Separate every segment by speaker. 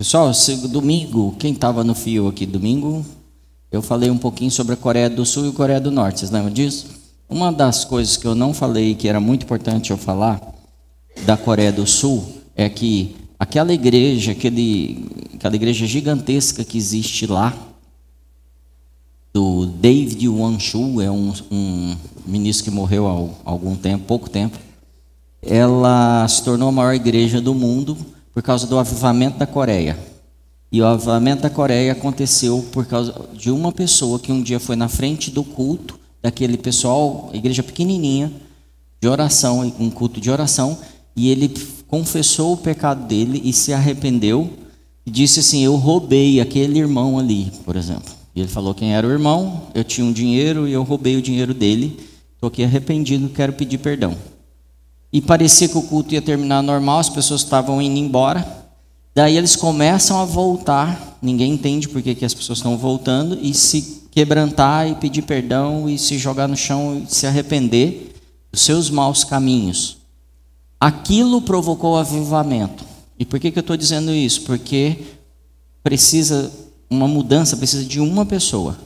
Speaker 1: Pessoal, domingo, quem estava no fio aqui domingo, eu falei um pouquinho sobre a Coreia do Sul e a Coreia do Norte. Vocês lembram disso? Uma das coisas que eu não falei, que era muito importante eu falar, da Coreia do Sul, é que aquela igreja, aquele, aquela igreja gigantesca que existe lá, do David Wanshu, é um, um ministro que morreu há algum tempo, pouco tempo, ela se tornou a maior igreja do mundo por causa do avivamento da Coreia. E o avivamento da Coreia aconteceu por causa de uma pessoa que um dia foi na frente do culto, daquele pessoal, igreja pequenininha, de oração, um culto de oração, e ele confessou o pecado dele e se arrependeu e disse assim: Eu roubei aquele irmão ali, por exemplo. E ele falou quem era o irmão, eu tinha um dinheiro e eu roubei o dinheiro dele, estou aqui arrependido, quero pedir perdão. E parecia que o culto ia terminar normal, as pessoas estavam indo embora. Daí eles começam a voltar, ninguém entende por que, que as pessoas estão voltando, e se quebrantar e pedir perdão e se jogar no chão e se arrepender dos seus maus caminhos. Aquilo provocou avivamento. E por que, que eu estou dizendo isso? Porque precisa uma mudança, precisa de uma pessoa.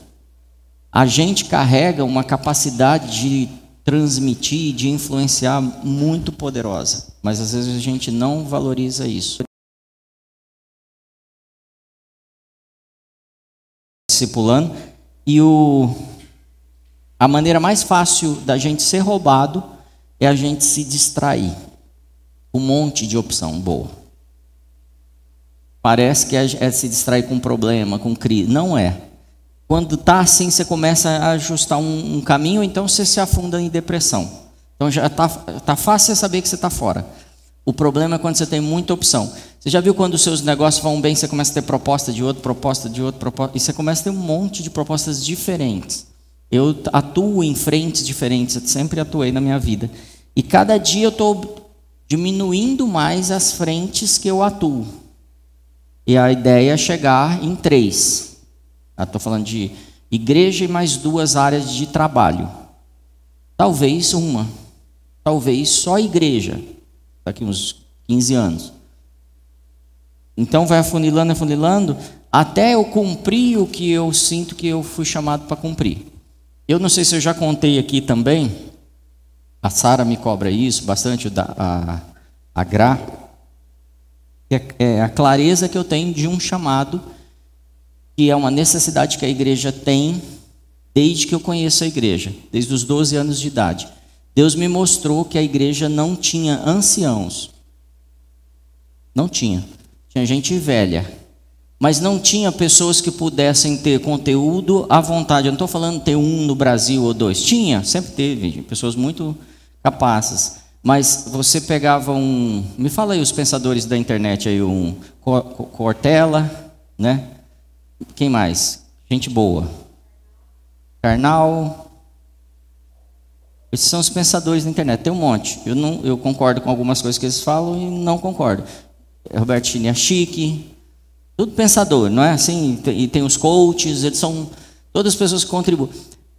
Speaker 1: A gente carrega uma capacidade de transmitir, de influenciar muito poderosa, mas às vezes a gente não valoriza isso. Discipulando, e o, a maneira mais fácil da gente ser roubado é a gente se distrair. Um monte de opção boa. Parece que é, é se distrair com problema, com crise. Não é. Quando está assim, você começa a ajustar um, um, caminho, então você se afunda em depressão. Então já está tá fácil saber que você está fora. O problema é quando você tem muita opção. Você já viu quando os seus negócios vão bem, você começa a ter proposta de outro, proposta de outro, proposta, e você começa a ter um monte de propostas diferentes. Eu atuo em frentes diferentes, eu sempre atuei na minha vida. E cada dia eu estou diminuindo mais as frentes que eu atuo. E a ideia é chegar em três. Estou falando de igreja e mais duas áreas de trabalho. Talvez uma. Talvez só igreja. Daqui uns 15 anos. Então vai afunilando, afunilando, até eu cumprir o que eu sinto que eu fui chamado para cumprir. Eu não sei se eu já contei aqui também, a Sara me cobra isso bastante, a, a Gra, é, é a clareza que eu tenho de um chamado que é uma necessidade que a igreja tem desde que eu conheço a igreja, desde os 12 anos de idade. Deus me mostrou que a igreja não tinha anciãos. Não tinha. Tinha gente velha. Mas não tinha pessoas que pudessem ter conteúdo à vontade. Eu não estou falando ter um no Brasil ou dois. Tinha, sempre teve. Pessoas muito capazes. Mas você pegava um. Me fala aí os pensadores da internet aí, um Cortella, né? Quem mais? Gente boa. Karnal. Esses são os pensadores da internet. Tem um monte. Eu, não, eu concordo com algumas coisas que eles falam e não concordo. Roberto Chique. Tudo pensador, não é assim? E tem os coaches, eles são todas as pessoas que contribuem.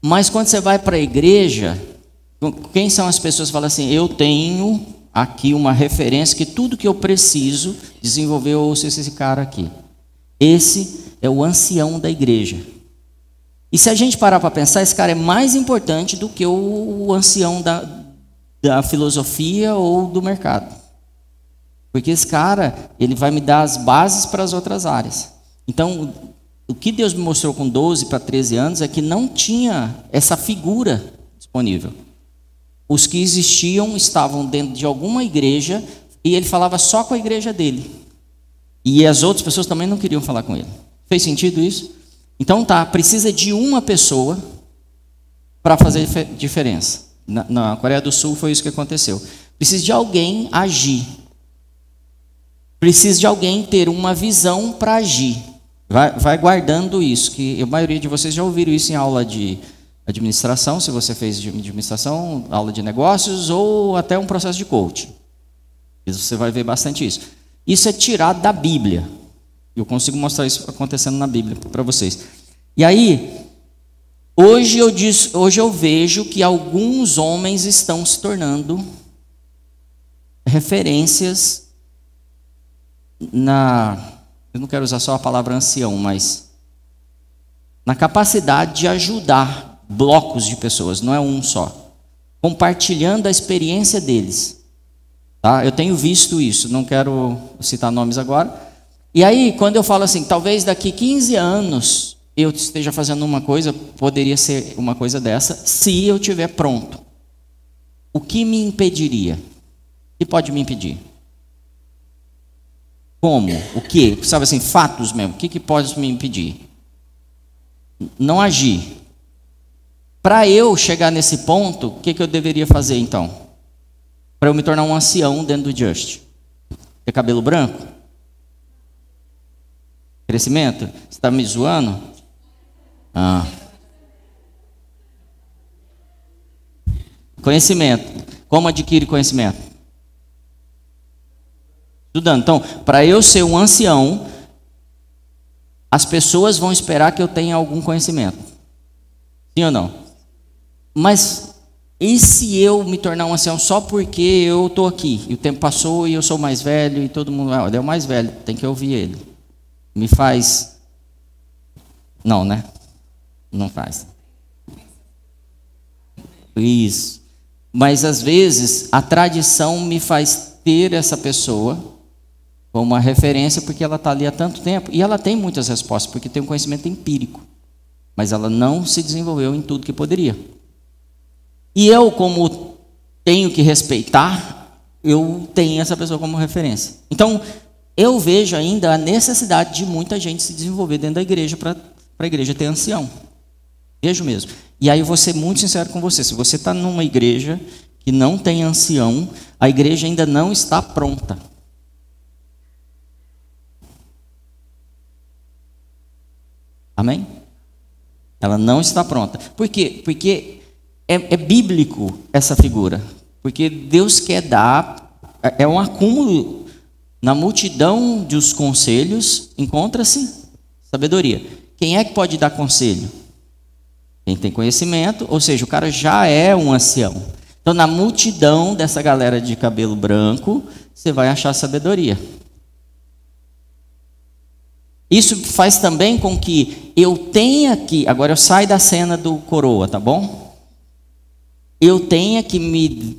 Speaker 1: Mas quando você vai para a igreja, quem são as pessoas que falam assim: eu tenho aqui uma referência que tudo que eu preciso desenvolver, eu ouço esse cara aqui. Esse é o ancião da igreja. E se a gente parar para pensar, esse cara é mais importante do que o ancião da, da filosofia ou do mercado. Porque esse cara, ele vai me dar as bases para as outras áreas. Então, o que Deus me mostrou com 12 para 13 anos é que não tinha essa figura disponível. Os que existiam estavam dentro de alguma igreja e ele falava só com a igreja dele. E as outras pessoas também não queriam falar com ele. Fez sentido isso? Então tá, precisa de uma pessoa para fazer diferença. Na, na, Coreia do Sul foi isso que aconteceu. Precisa de alguém agir. Precisa de alguém ter uma visão para agir. Vai, vai, guardando isso, que a maioria de vocês já ouviram isso em aula de administração, se você fez administração, aula de negócios ou até um processo de coaching. Você vai ver bastante isso. Isso é tirado da Bíblia. Eu consigo mostrar isso acontecendo na Bíblia para vocês. E aí, hoje eu, diz, hoje eu vejo que alguns homens estão se tornando referências na, eu não quero usar só a palavra ancião, mas na capacidade de ajudar blocos de pessoas, não é um só, compartilhando a experiência deles. Tá? Eu tenho visto isso, não quero citar nomes agora. E aí, quando eu falo assim, talvez daqui 15 anos eu esteja fazendo uma coisa, poderia ser uma coisa dessa, se eu tiver pronto. O que me impediria? O que pode me impedir? Como? O que? Sabe assim, fatos mesmo. O que, que pode me impedir? Não agir. Para eu chegar nesse ponto, o que, que eu deveria fazer então? Para eu me tornar um ancião dentro do Just? Ter cabelo branco? Crescimento? Você está me zoando? Ah. Conhecimento. Como adquire conhecimento? Estudando. Então, para eu ser um ancião, as pessoas vão esperar que eu tenha algum conhecimento. Sim ou não? Mas e se eu me tornar um ancião só porque eu estou aqui, e o tempo passou e eu sou mais velho e todo mundo, ah, ele é o mais velho, tem que ouvir ele. Me faz. Não, né? Não faz. Isso. Mas às vezes a tradição me faz ter essa pessoa como uma referência porque ela está ali há tanto tempo e ela tem muitas respostas porque tem um conhecimento empírico, mas ela não se desenvolveu em tudo que poderia. E eu, como tenho que respeitar, eu tenho essa pessoa como referência. Então, eu vejo ainda a necessidade de muita gente se desenvolver dentro da igreja para a igreja ter ancião. Vejo mesmo. E aí eu vou ser muito sincero com você. Se você está numa igreja que não tem ancião, a igreja ainda não está pronta. Amém? Ela não está pronta. Por quê? Porque é, é bíblico essa figura. Porque Deus quer dar, é, é um acúmulo. Na multidão dos conselhos encontra-se sabedoria. Quem é que pode dar conselho? Quem tem conhecimento, ou seja, o cara já é um ancião. Então, na multidão dessa galera de cabelo branco, você vai achar sabedoria. Isso faz também com que eu tenha que, agora eu saio da cena do coroa, tá bom? Eu tenha que me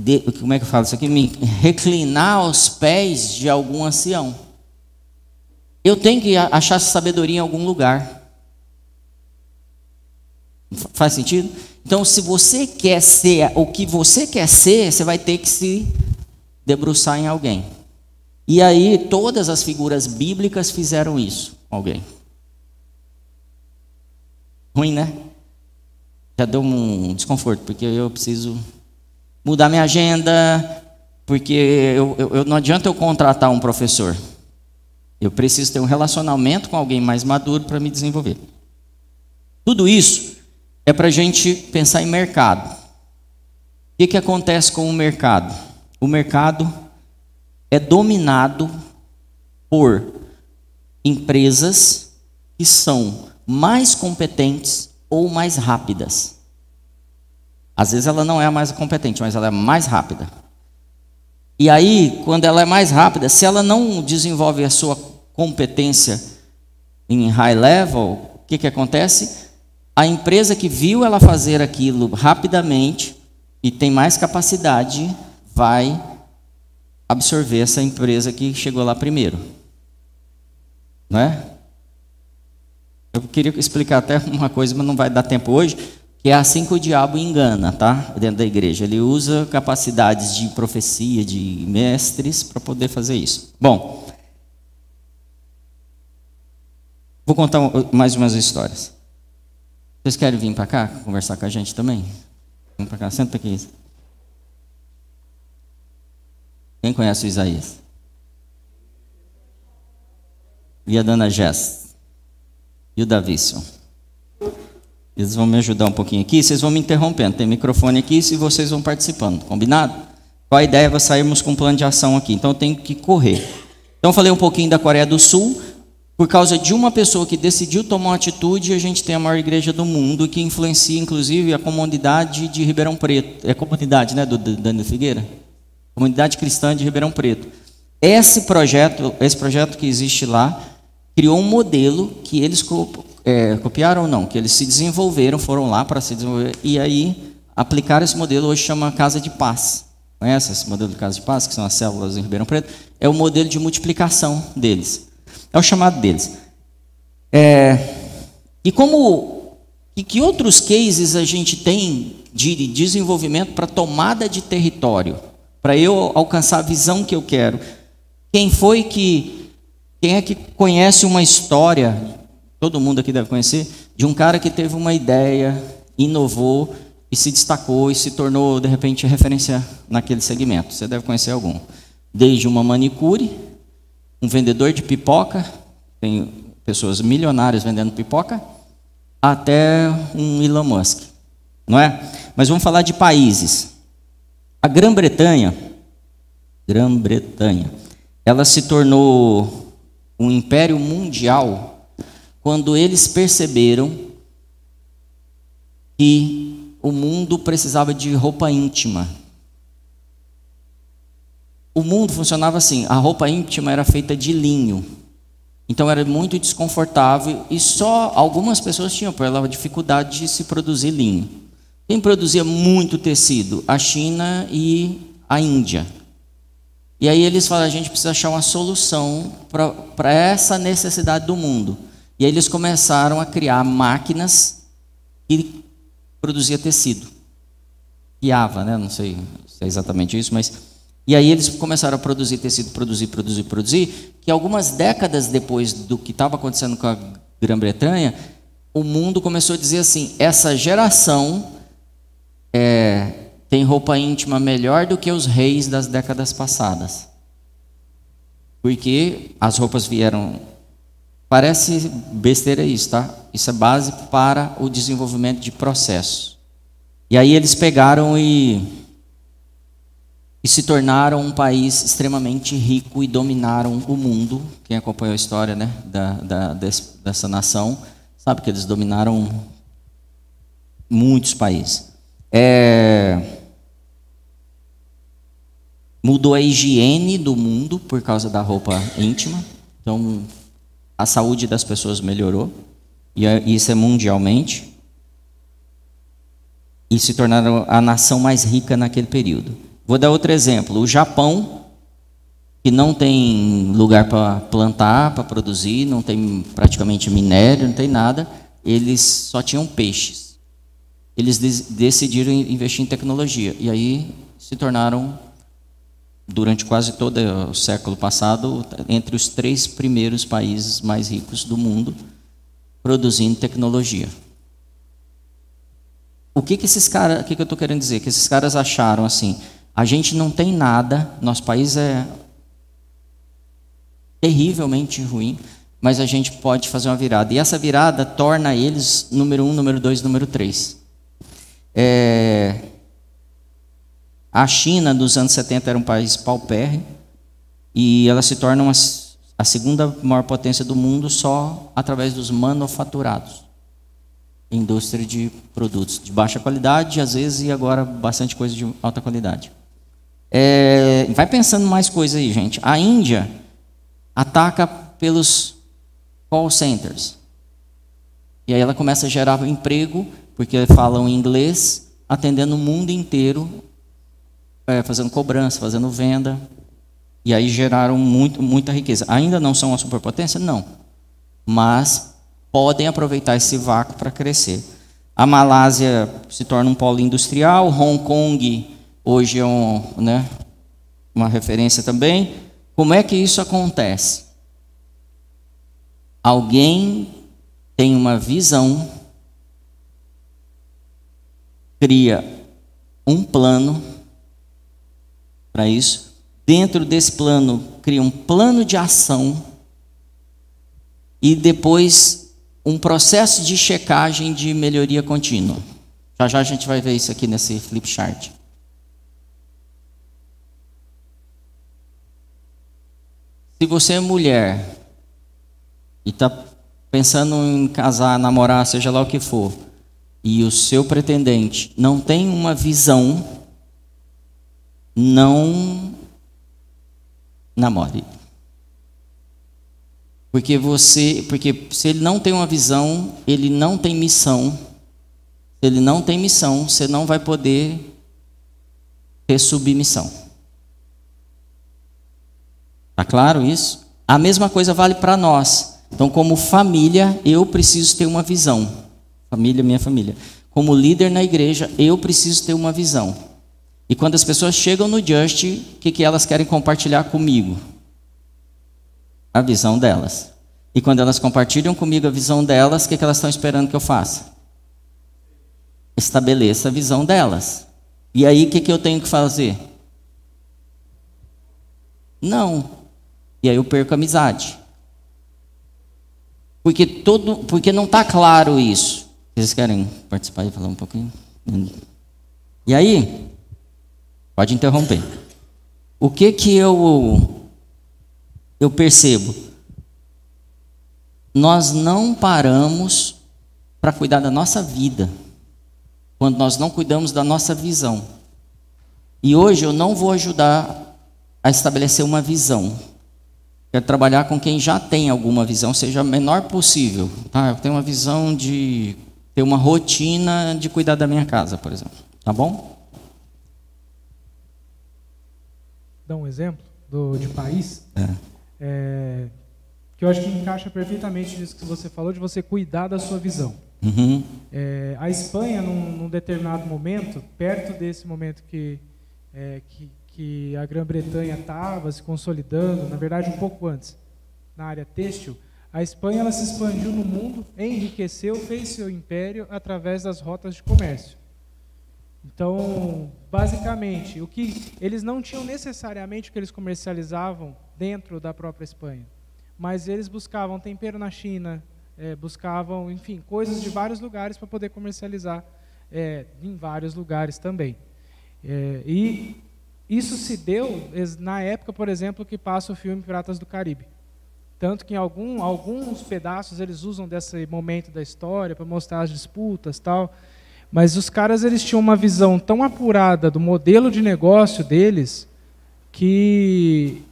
Speaker 1: de, como é que eu falo isso aqui? Me reclinar aos pés de algum ancião. Eu tenho que achar sabedoria em algum lugar. Faz sentido? Então, se você quer ser o que você quer ser, você vai ter que se debruçar em alguém. E aí, todas as figuras bíblicas fizeram isso alguém. Ruim, né? Já deu um desconforto, porque eu preciso mudar minha agenda, porque eu, eu, não adianta eu contratar um professor. Eu preciso ter um relacionamento com alguém mais maduro para me desenvolver. Tudo isso é para a gente pensar em mercado. O que, que acontece com o mercado? O mercado é dominado por empresas que são mais competentes ou mais rápidas. Às vezes ela não é a mais competente, mas ela é mais rápida. E aí, quando ela é mais rápida, se ela não desenvolve a sua competência em high level, o que, que acontece? a empresa que viu ela fazer aquilo rapidamente e tem mais capacidade vai absorver essa empresa que chegou lá primeiro. Não é? Eu queria explicar até uma coisa, mas não vai dar tempo hoje, que é assim que o diabo engana, tá? Dentro da igreja. Ele usa capacidades de profecia, de mestres, para poder fazer isso. Bom, vou contar mais umas histórias. Vocês querem vir para cá conversar com a gente também? Vem para cá, senta aqui. Quem conhece o Isaías? E a dona Jess? E o Davício? Eles vão me ajudar um pouquinho aqui, vocês vão me interrompendo. Tem microfone aqui e vocês vão participando, combinado? Qual a ideia? Vai sairmos com um plano de ação aqui, então eu tenho que correr. Então falei um pouquinho da Coreia do Sul, por causa de uma pessoa que decidiu tomar uma atitude, a gente tem a maior igreja do mundo, que influencia inclusive a comunidade de Ribeirão Preto. É a comunidade, né, do Daniel Figueira? Comunidade cristã de Ribeirão Preto. Esse projeto, esse projeto que existe lá, criou um modelo que eles é, copiaram ou não, que eles se desenvolveram, foram lá para se desenvolver, e aí aplicaram esse modelo, hoje chama Casa de Paz. Conhece esse modelo de Casa de Paz, que são as células em Ribeirão Preto? É o modelo de multiplicação deles. É o chamado deles. É, e como e que outros cases a gente tem de desenvolvimento para tomada de território, para eu alcançar a visão que eu quero? Quem foi que quem é que conhece uma história? Todo mundo aqui deve conhecer de um cara que teve uma ideia, inovou e se destacou e se tornou de repente referência naquele segmento. Você deve conhecer algum. Desde uma manicure, um vendedor de pipoca, tem pessoas milionárias vendendo pipoca, até um Elon Musk, não é? Mas vamos falar de países. A Grã-Bretanha, Grã-Bretanha, ela se tornou um império mundial quando eles perceberam que o mundo precisava de roupa íntima. O mundo funcionava assim: a roupa íntima era feita de linho. Então era muito desconfortável e só algumas pessoas tinham por ela dificuldade de se produzir linho. Quem produzia muito tecido? A China e a Índia. E aí eles falam, a gente precisa achar uma solução para essa necessidade do mundo. E aí eles começaram a criar máquinas que produzia tecido. Guiava, né? Não sei se é exatamente isso, mas e aí eles começaram a produzir tecido, produzir, produzir, produzir, que algumas décadas depois do que estava acontecendo com a Grã-Bretanha, o mundo começou a dizer assim: essa geração é, tem roupa íntima melhor do que os reis das décadas passadas. Porque as roupas vieram. Parece besteira isso, tá? Isso é base para o desenvolvimento de processo. E aí eles pegaram e e se tornaram um país extremamente rico e dominaram o mundo. Quem acompanhou a história né, da, da, dessa nação sabe que eles dominaram muitos países. É... Mudou a higiene do mundo por causa da roupa íntima. Então, a saúde das pessoas melhorou. E é, isso é mundialmente. E se tornaram a nação mais rica naquele período. Vou dar outro exemplo. O Japão, que não tem lugar para plantar, para produzir, não tem praticamente minério, não tem nada, eles só tinham peixes. Eles decidiram investir em tecnologia e aí se tornaram, durante quase todo o século passado, entre os três primeiros países mais ricos do mundo, produzindo tecnologia. O que, que esses caras, o que, que eu estou querendo dizer? Que esses caras acharam assim, a gente não tem nada, nosso país é terrivelmente ruim, mas a gente pode fazer uma virada. E essa virada torna eles número um, número dois, número três. É... A China, dos anos 70, era um país paupérrimo, e ela se torna uma, a segunda maior potência do mundo só através dos manufaturados. Indústria de produtos de baixa qualidade, às vezes, e agora bastante coisa de alta qualidade. É, vai pensando mais coisa aí, gente. A Índia ataca pelos call centers. E aí ela começa a gerar emprego, porque falam inglês, atendendo o mundo inteiro, é, fazendo cobrança, fazendo venda. E aí geraram muito, muita riqueza. Ainda não são uma superpotência? Não. Mas podem aproveitar esse vácuo para crescer. A Malásia se torna um polo industrial, Hong Kong hoje é um, né, uma referência também. Como é que isso acontece? Alguém tem uma visão, cria um plano para isso. Dentro desse plano, cria um plano de ação e depois um processo de checagem de melhoria contínua. Já já a gente vai ver isso aqui nesse flip chart. Se você é mulher e está pensando em casar, namorar, seja lá o que for, e o seu pretendente não tem uma visão, não namore. Porque você, porque se ele não tem uma visão, ele não tem missão. Se ele não tem missão, você não vai poder ter submissão. Tá claro isso? A mesma coisa vale para nós. Então, como família, eu preciso ter uma visão. Família, minha família. Como líder na igreja, eu preciso ter uma visão. E quando as pessoas chegam no Just, o que, que elas querem compartilhar comigo? A visão delas. E quando elas compartilham comigo a visão delas, o que, que elas estão esperando que eu faça? Estabeleça a visão delas. E aí, o que, que eu tenho que fazer? Não. E aí eu perco a amizade. Porque, todo, porque não está claro isso. Vocês querem participar e falar um pouquinho? E aí, Pode interromper. O que que eu eu percebo? Nós não paramos para cuidar da nossa vida quando nós não cuidamos da nossa visão. E hoje eu não vou ajudar a estabelecer uma visão. Quero trabalhar com quem já tem alguma visão, seja a menor possível. Tá? Eu tenho uma visão de ter uma rotina de cuidar da minha casa, por exemplo. Tá bom?
Speaker 2: Dar um exemplo do, de país, é. É, que eu acho que encaixa perfeitamente nisso que você falou, de você cuidar da sua visão.
Speaker 1: Uhum.
Speaker 2: É, a Espanha, num, num, determinado momento, perto desse momento que, é, que, que a Grã-Bretanha estava se consolidando, na verdade um pouco antes, na área têxtil, a Espanha ela se expandiu no mundo, enriqueceu, fez seu império através das rotas de comércio. Então, basicamente, o que eles não tinham necessariamente o que eles comercializavam dentro da própria Espanha, mas eles buscavam tempero na China, é, buscavam, enfim, coisas de vários lugares para poder comercializar é, em vários lugares também. É, e isso se deu na época, por exemplo, que passa o filme Piratas do Caribe. Tanto que em algum, alguns pedaços eles usam desse momento da história para mostrar as disputas tal. Mas os caras eles tinham uma visão tão apurada do modelo de negócio deles que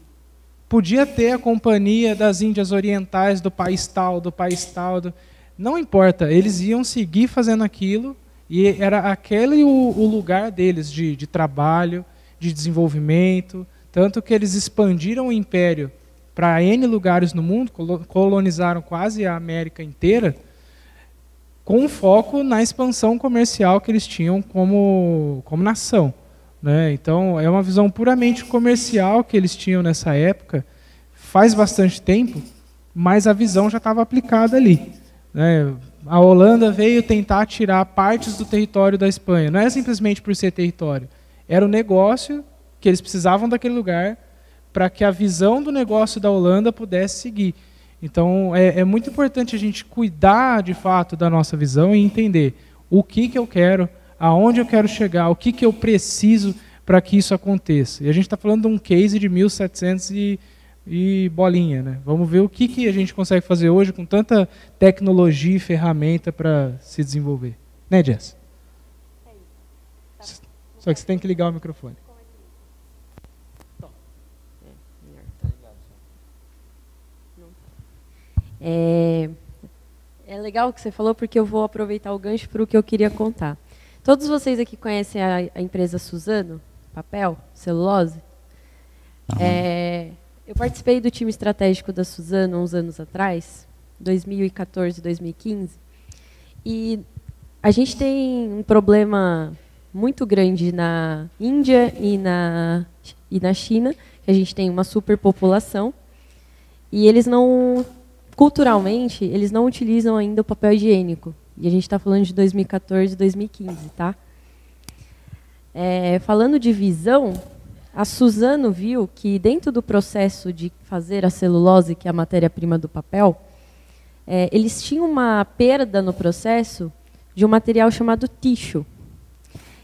Speaker 2: podia ter a companhia das Índias Orientais, do país tal, do país tal. Do... Não importa, eles iam seguir fazendo aquilo e era aquele o, o lugar deles de, de trabalho, de desenvolvimento. Tanto que eles expandiram o império para N lugares no mundo, colonizaram quase a América inteira com foco na expansão comercial que eles tinham como, como nação. Né? Então, é uma visão puramente comercial que eles tinham nessa época, faz bastante tempo, mas a visão já estava aplicada ali. Né? A Holanda veio tentar tirar partes do território da Espanha. Não é simplesmente por ser território. Era o negócio que eles precisavam daquele lugar para que a visão do negócio da Holanda pudesse seguir. Então, é, é, muito importante a gente cuidar de fato da nossa visão e entender o que, que eu quero, aonde eu quero chegar, o que, que eu preciso para que isso aconteça. E a gente está falando de um case de 1700 e, e bolinha. Né? Vamos ver o que, que a gente consegue fazer hoje com tanta tecnologia e ferramenta para se desenvolver. Né, Jess? Só que você tem que ligar o microfone.
Speaker 3: É, é legal o que você falou, porque eu vou aproveitar o gancho para o que eu queria contar. Todos vocês aqui conhecem a, a empresa Suzano? Papel? Celulose? É, eu participei do time estratégico da Suzano uns anos atrás, 2014, 2015, e a gente tem um problema muito grande na Índia e na, e na China, que a gente tem uma superpopulação, e eles não culturalmente, eles não utilizam ainda o papel higiênico. E a gente está falando de 2014 e 2015, tá? É, falando de visão, a Suzano viu que dentro do processo de fazer a celulose, que é a matéria-prima do papel, é, eles tinham uma perda no processo de um material chamado ticho.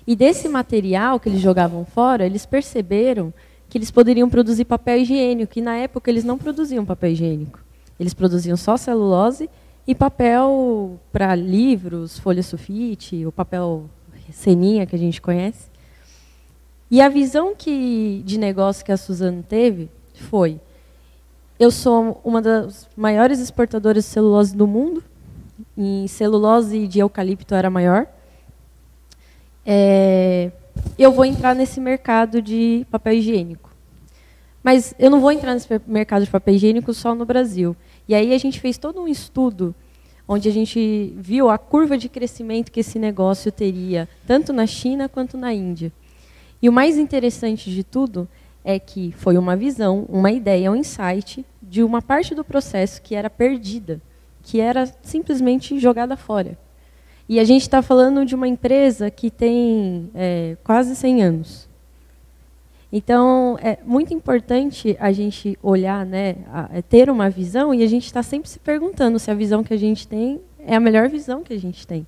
Speaker 3: E desse material que eles jogavam fora, eles perceberam que eles poderiam produzir papel higiênico, que na época eles não produziam papel higiênico. Eles produziam só celulose e papel para livros, folha sulfite, o papel ceninha que a gente conhece. E a visão que, de negócio que a Suzano teve foi: eu sou uma das maiores exportadoras de celulose do mundo. Em celulose de eucalipto era maior. É, eu vou entrar nesse mercado de papel higiênico. Mas eu não vou entrar nesse mercado de papel higiênico só no Brasil. E aí a gente fez todo um estudo onde a gente viu a curva de crescimento que esse negócio teria, tanto na China quanto na Índia. E o mais interessante de tudo é que foi uma visão, uma ideia, um insight de uma parte do processo que era perdida, que era simplesmente jogada fora. E a gente está falando de uma empresa que tem é, quase 100 anos. Então, é muito importante a gente olhar, né, a, a ter uma visão, e a gente está sempre se perguntando se a visão que a gente tem é a melhor visão que a gente tem.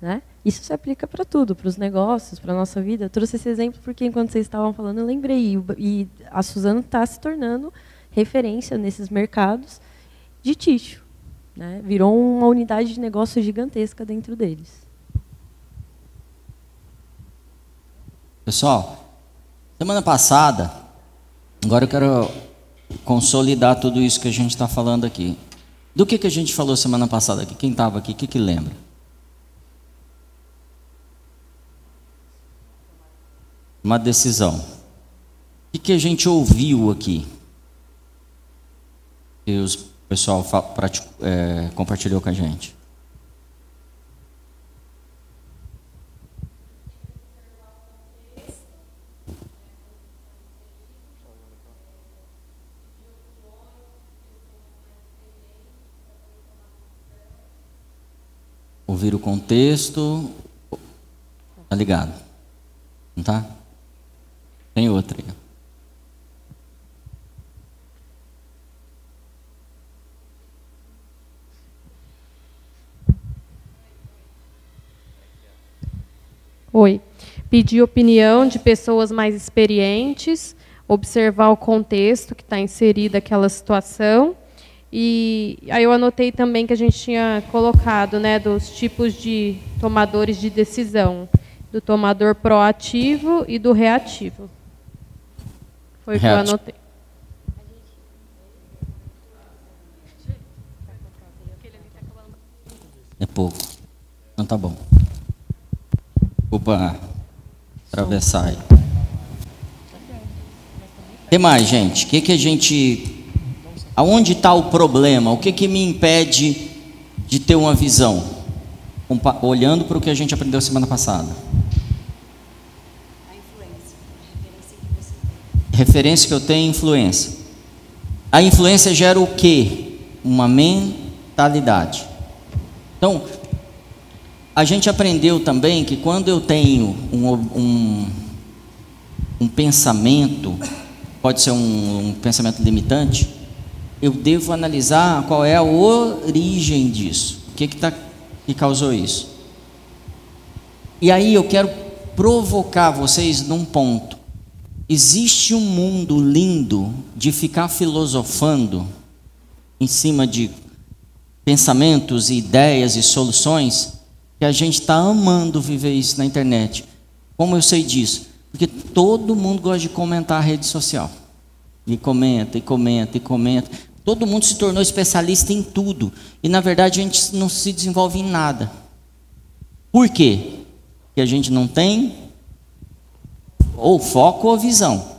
Speaker 3: Né? Isso se aplica para tudo, para os negócios, para a nossa vida. Eu trouxe esse exemplo porque, enquanto vocês estavam falando, eu lembrei. E a Suzana está se tornando referência nesses mercados de tixo. Né? Virou uma unidade de negócio gigantesca dentro deles.
Speaker 1: Pessoal, Semana passada, agora eu quero consolidar tudo isso que a gente está falando aqui. Do que, que a gente falou semana passada aqui? Quem estava aqui, o que, que lembra? Uma decisão. O que, que a gente ouviu aqui? O pessoal é, compartilhou com a gente. Ouvir o contexto. Tá ligado? Não tá? Tem outra aí.
Speaker 4: Oi. Pedir opinião de pessoas mais experientes, observar o contexto que está inserida aquela situação e aí eu anotei também que a gente tinha colocado, né, dos tipos de tomadores de decisão, do tomador proativo e do reativo. Foi o que eu anotei.
Speaker 1: É pouco. Não tá bom. Opa, atravessar aí. O que mais, gente? O que, que a gente Aonde está o problema? O que, que me impede de ter uma visão? Olhando para o que a gente aprendeu semana passada. A influência. A referência que eu tenho é influência. A influência gera o quê? Uma mentalidade. Então, a gente aprendeu também que quando eu tenho um, um, um pensamento, pode ser um, um pensamento limitante, eu devo analisar qual é a origem disso. O que, que, tá, que causou isso? E aí eu quero provocar vocês num ponto. Existe um mundo lindo de ficar filosofando em cima de pensamentos, ideias e soluções que a gente está amando viver isso na internet. Como eu sei disso? Porque todo mundo gosta de comentar a rede social. E comenta, e comenta, e comenta. Todo mundo se tornou especialista em tudo. E na verdade a gente não se desenvolve em nada. Por quê? Porque a gente não tem ou foco ou visão.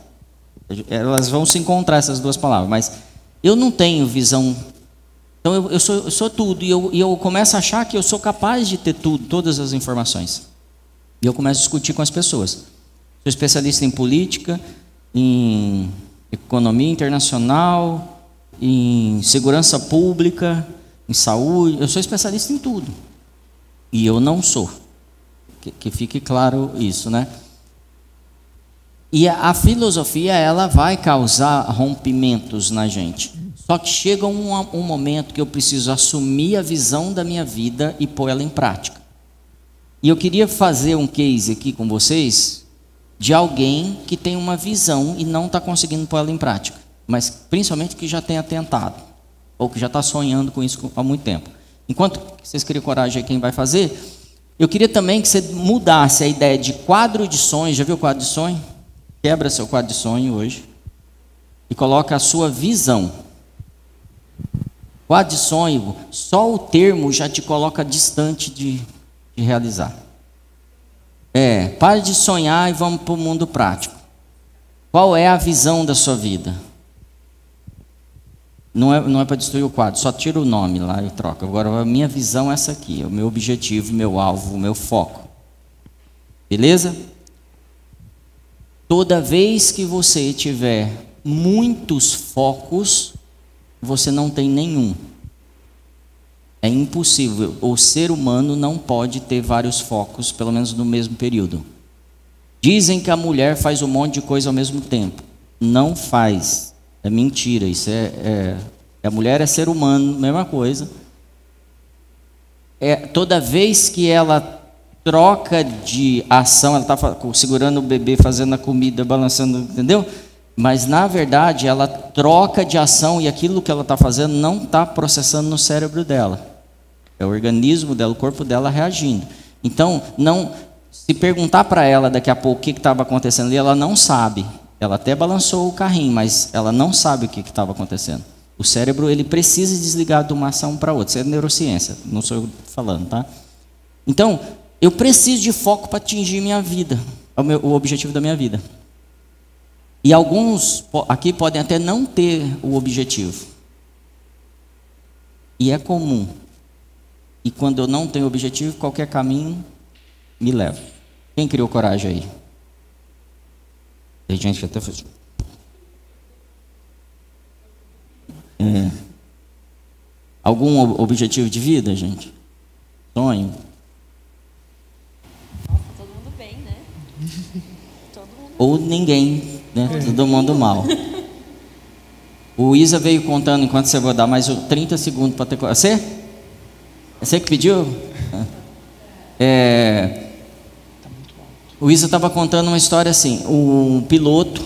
Speaker 1: Elas vão se encontrar, essas duas palavras. Mas eu não tenho visão. Então eu, eu, sou, eu sou, tudo. E eu, e eu começo a achar que eu sou capaz de ter tudo, todas as informações. E eu começo a discutir com as pessoas. Sou especialista em política, em economia internacional, em segurança pública, em saúde, eu sou especialista em tudo. E eu não sou. Que, que fique claro isso, né? E a, a, filosofia, ela vai causar rompimentos na gente. Só que chega um, um momento que eu preciso assumir a visão da minha vida e pôr ela em prática. E eu queria fazer um case aqui com vocês de alguém que tem uma visão e não está conseguindo pôr ela em prática mas principalmente que já tenha tentado, ou que já está sonhando com isso há muito tempo. Enquanto vocês criam coragem aí quem vai fazer, eu queria também que você mudasse a ideia de quadro de sonhos. Já viu o quadro de sonho? Quebra seu quadro de sonho hoje. e coloca a sua visão. Quadro de sonho, só o termo já te coloca distante de, de realizar. É, pare de sonhar e vamos para o mundo prático. Qual é a visão da sua vida? Não é, não é para destruir o quadro, só tira o nome lá e troca. Agora, a minha visão é essa aqui, o meu objetivo, o meu alvo, o meu foco. Beleza? Toda vez que você tiver muitos focos, você não tem nenhum. É impossível. O ser humano não pode ter vários focos, pelo menos no mesmo período. Dizem que a mulher faz um monte de coisa ao mesmo tempo. Não faz. É mentira. Isso é, é a mulher é ser humano, mesma coisa. É, toda vez que ela troca de ação, ela está segurando o bebê, fazendo a comida, balançando, entendeu? Mas na verdade ela troca de ação e aquilo que ela está fazendo não está processando no cérebro dela. É o organismo dela, o corpo dela reagindo. Então, não se perguntar para ela daqui a pouco o que estava acontecendo ali, ela não sabe. Ela até balançou o carrinho, mas ela não sabe o que estava acontecendo. O cérebro ele precisa desligar de uma ação para outra. Isso é neurociência, não sou eu falando, tá? Então, eu preciso de foco para atingir minha vida, o, meu, o objetivo da minha vida. E alguns aqui podem até não ter o objetivo. E é comum. E quando eu não tenho objetivo, qualquer caminho me leva. Quem criou coragem aí? Tem gente que até fez. É. Algum objetivo de vida, gente? Sonho?
Speaker 3: Nossa, todo mundo bem, né?
Speaker 1: Todo mundo Ou ninguém, né? É. Todo mundo mal. O Isa veio contando enquanto você vai dar mais 30 segundos para ter. Você? É você que pediu? É. O Isa estava contando uma história assim: um piloto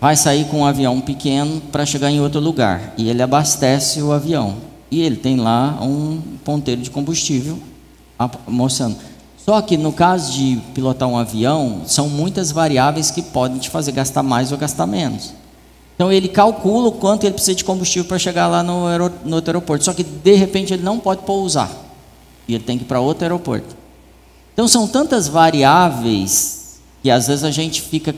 Speaker 1: vai sair com um avião pequeno para chegar em outro lugar e ele abastece o avião e ele tem lá um ponteiro de combustível mostrando. Só que no caso de pilotar um avião, são muitas variáveis que podem te fazer gastar mais ou gastar menos. Então ele calcula o quanto ele precisa de combustível para chegar lá no, no outro aeroporto. Só que de repente ele não pode pousar. E ele tem que ir para outro aeroporto. Então são tantas variáveis que às vezes a gente fica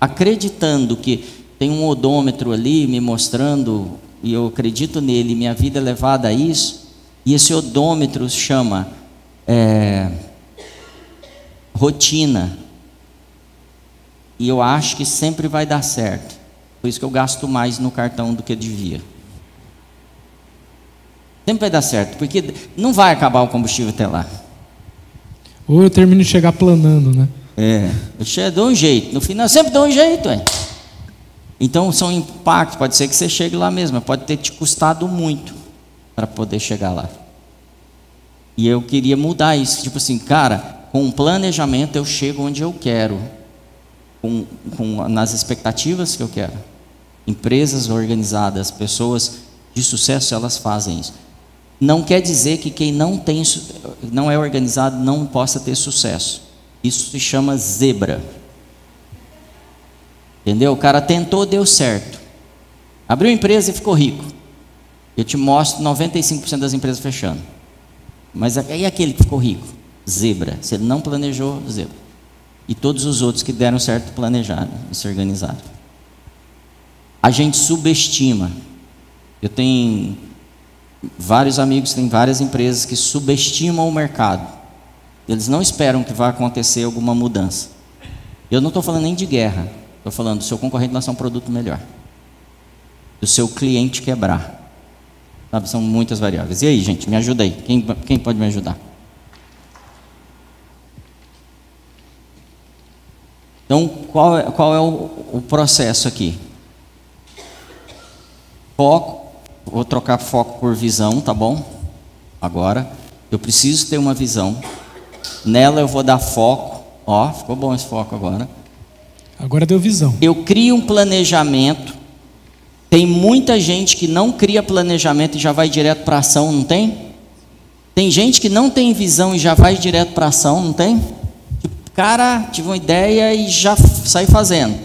Speaker 1: acreditando que tem um odômetro ali me mostrando, e eu acredito nele, minha vida é levada a isso, e esse odômetro chama é, rotina. E eu acho que sempre vai dar certo. Por isso que eu gasto mais no cartão do que devia. Sempre vai dar certo, porque não vai acabar o combustível até lá.
Speaker 2: Ou eu termino de chegar planando, né?
Speaker 1: É, eu dou um jeito. No final, sempre dou um jeito, é. Então, são impactos. Pode ser que você chegue lá mesmo, pode ter te custado muito para poder chegar lá. E eu queria mudar isso. Tipo assim, cara, com planejamento eu chego onde eu quero, com, com, nas expectativas que eu quero. Empresas organizadas, pessoas de sucesso, elas fazem isso. Não quer dizer que quem não tem, não é organizado não possa ter sucesso. Isso se chama zebra. Entendeu? O cara tentou, deu certo. Abriu empresa e ficou rico. Eu te mostro 95% das empresas fechando. Mas aí aquele que ficou rico? Zebra. Se ele não planejou, zebra. E todos os outros que deram certo planejaram e se organizaram. A gente subestima. Eu tenho Vários amigos têm várias empresas que subestimam o mercado. Eles não esperam que vá acontecer alguma mudança. Eu não estou falando nem de guerra. Estou falando do seu concorrente lançar um produto melhor. Do seu cliente quebrar. Sabe, são muitas variáveis. E aí, gente, me ajuda aí. Quem, quem pode me ajudar? Então, qual é, qual é o, o processo aqui? Foco, Vou trocar foco por visão, tá bom? Agora, eu preciso ter uma visão. Nela eu vou dar foco. Ó, ficou bom esse foco agora.
Speaker 2: Agora deu visão.
Speaker 1: Eu crio um planejamento. Tem muita gente que não cria planejamento e já vai direto para ação, não tem? Tem gente que não tem visão e já vai direto para ação, não tem? Tipo, cara, tive uma ideia e já sai fazendo.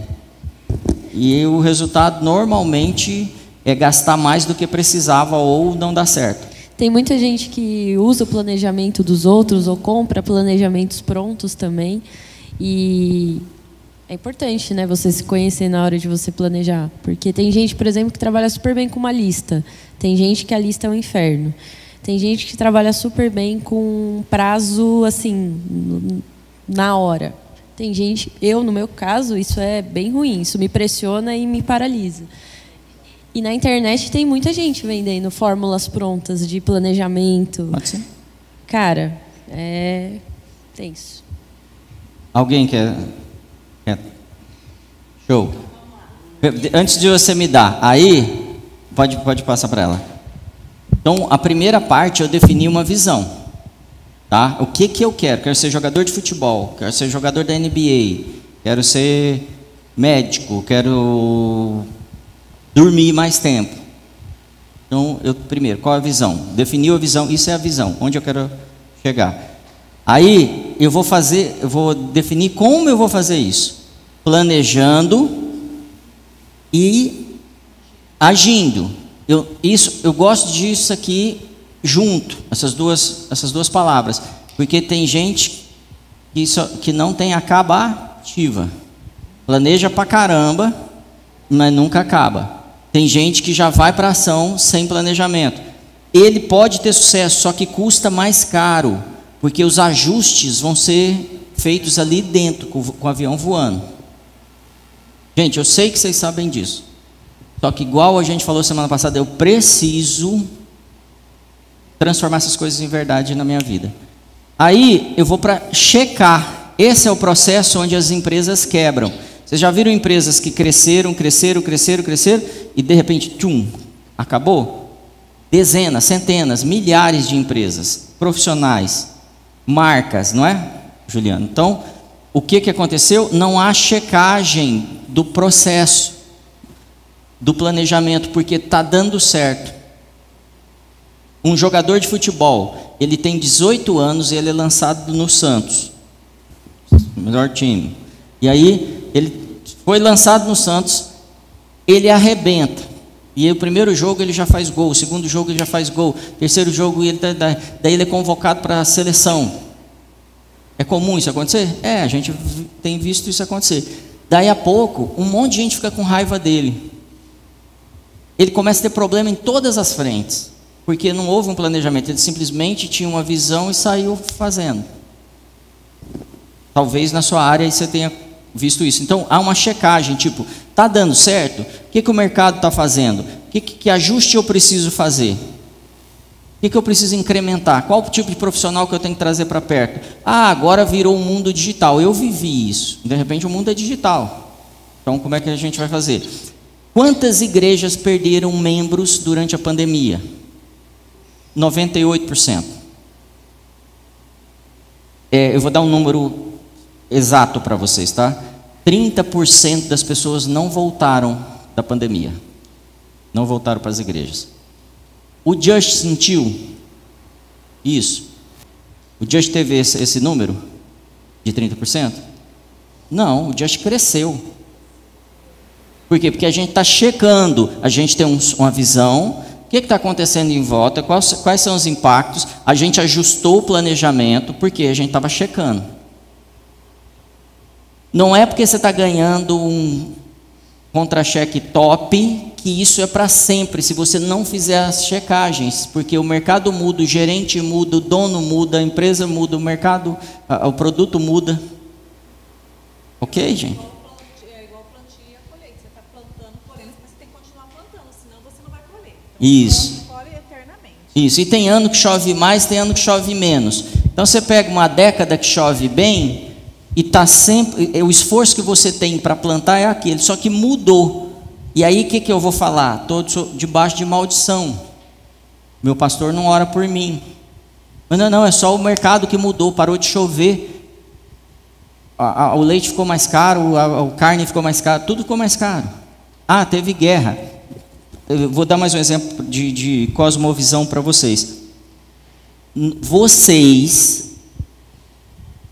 Speaker 1: E o resultado normalmente é gastar mais do que precisava ou não dar certo.
Speaker 3: Tem muita gente que usa o planejamento dos outros ou compra planejamentos prontos também. E é importante, né, você se conhecer na hora de você planejar, porque tem gente, por exemplo, que trabalha super bem com uma lista. Tem gente que a lista é um inferno. Tem gente que trabalha super bem com prazo assim, na hora. Tem gente, eu no meu caso, isso é bem ruim, isso me pressiona e me paralisa. E na internet tem muita gente vendendo fórmulas prontas de planejamento.
Speaker 1: Pode ser.
Speaker 3: Cara, é tenso.
Speaker 1: Alguém quer, quer? Show. Antes de você me dar, aí, pode, pode passar para ela. Então, a primeira parte eu defini uma visão. Tá? O que, que eu quero? Quero ser jogador de futebol, quero ser jogador da NBA, quero ser médico, quero dormir mais tempo. Então, eu primeiro, qual é a visão? Definiu a visão, isso é a visão, onde eu quero chegar. Aí eu vou fazer, eu vou definir como eu vou fazer isso. Planejando e agindo. Eu, isso, eu gosto disso aqui junto, essas duas, essas duas palavras, porque tem gente que, isso, que não tem acabativa. Planeja pra caramba, mas nunca acaba. Tem gente que já vai para ação sem planejamento. Ele pode ter sucesso, só que custa mais caro, porque os ajustes vão ser feitos ali dentro, com, com o avião voando. Gente, eu sei que vocês sabem disso. Só que, igual a gente falou semana passada, eu preciso transformar essas coisas em verdade na minha vida. Aí eu vou para checar. Esse é o processo onde as empresas quebram. Vocês já viram empresas que cresceram, cresceram, cresceram, cresceram e de repente, tchum, acabou? Dezenas, centenas, milhares de empresas, profissionais, marcas, não é, Juliano? Então, o que, que aconteceu? Não há checagem do processo, do planejamento, porque está dando certo. Um jogador de futebol, ele tem 18 anos e ele é lançado no Santos, melhor time. E aí ele foi lançado no Santos, ele arrebenta. E o primeiro jogo ele já faz gol, o segundo jogo ele já faz gol, o terceiro jogo ele tá, daí ele é convocado para a seleção. É comum isso acontecer? É, a gente tem visto isso acontecer. Daí a pouco, um monte de gente fica com raiva dele. Ele começa a ter problema em todas as frentes, porque não houve um planejamento, ele simplesmente tinha uma visão e saiu fazendo. Talvez na sua área você tenha visto isso. Então há uma checagem, tipo, está dando certo? O que, que o mercado está fazendo? Que, que, que, ajuste eu preciso fazer? O que, que eu preciso incrementar? Qual o tipo de profissional que eu tenho que trazer para perto? Ah, agora virou o um mundo digital. Eu vivi isso. De repente o mundo é digital. Então como é que a gente vai fazer? Quantas igrejas perderam membros durante a pandemia? 98%. É, eu vou dar um número exato para vocês, tá? 30% das pessoas não voltaram da pandemia. Não voltaram para as igrejas. O Just sentiu isso? O Just teve esse, esse número de 30%? Não, o Just cresceu. Por quê? Porque a gente está checando, a gente tem um, uma visão, o que está acontecendo em volta, quais, quais são os impactos, a gente ajustou o planejamento, porque a gente estava checando. Não é porque você está ganhando um contra-cheque top que isso é para sempre, se você não fizer as checagens, porque o mercado muda, o gerente muda, o dono muda, a empresa muda, o mercado, o produto muda. Ok, gente?
Speaker 5: Igual plantio a colheita. Você está plantando, colhendo, mas você tem que continuar plantando, senão você não vai colher. Então,
Speaker 1: Isso. Isso, e tem ano que chove mais, tem ano que chove menos. Então você pega uma década que chove bem, e tá sempre o esforço que você tem para plantar é aquele, só que mudou. E aí o que, que eu vou falar? Estou debaixo de maldição. Meu pastor não ora por mim. Mas não, não, é só o mercado que mudou, parou de chover. A, a, o leite ficou mais caro, a, a carne ficou mais cara, tudo ficou mais caro. Ah, teve guerra. Eu vou dar mais um exemplo de, de cosmovisão para vocês. Vocês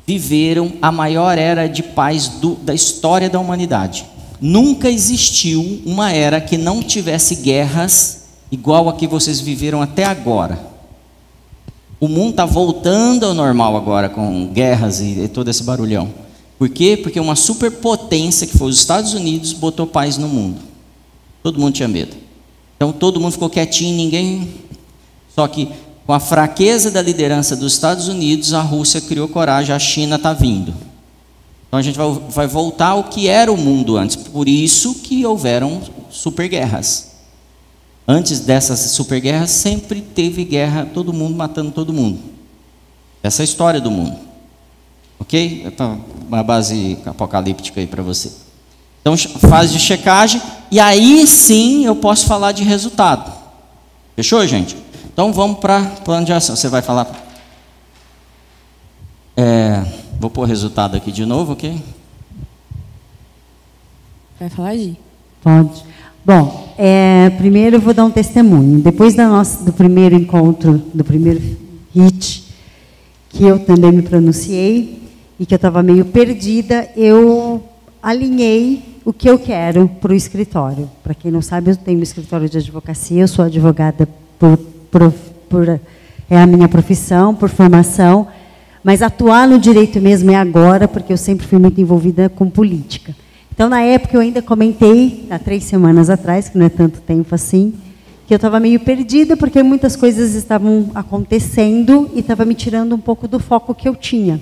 Speaker 1: viveram a maior era de paz do, da história da humanidade. nunca existiu uma era que não tivesse guerras igual a que vocês viveram até agora. O mundo está voltando ao normal agora com guerras e, e todo esse barulhão. Por quê? Porque uma superpotência que foi os Estados Unidos botou paz no mundo. Todo mundo tinha medo. Então todo mundo ficou quietinho, ninguém. Só que com a fraqueza da liderança dos Estados Unidos, a Rússia criou coragem, a China está vindo. Então a gente vai, vai voltar ao que era o mundo antes. Por isso que houveram superguerras. Antes dessas superguerras, sempre teve guerra, todo mundo matando todo mundo. Essa é a história do mundo. Ok? Uma base apocalíptica aí para você. Então, fase de checagem, e aí sim eu posso falar de resultado. Fechou, gente? Então vamos para plano de ação. Você vai falar. É, vou pôr o resultado aqui de novo, ok?
Speaker 3: Vai falar, Gi?
Speaker 6: Pode. Bom, é, primeiro eu vou dar um testemunho. Depois da nossa, do primeiro encontro, do primeiro hit, que eu também me pronunciei e que eu estava meio perdida, eu alinhei o que eu quero para o escritório. Para quem não sabe, eu tenho um escritório de advocacia, eu sou advogada por, por, por é a minha profissão, por formação, mas atuar no direito mesmo é agora, porque eu sempre fui muito envolvida com política. Então, na época, eu ainda comentei, há três semanas atrás, que não é tanto tempo assim, que eu estava meio perdida, porque muitas coisas estavam acontecendo e estava me tirando um pouco do foco que eu tinha.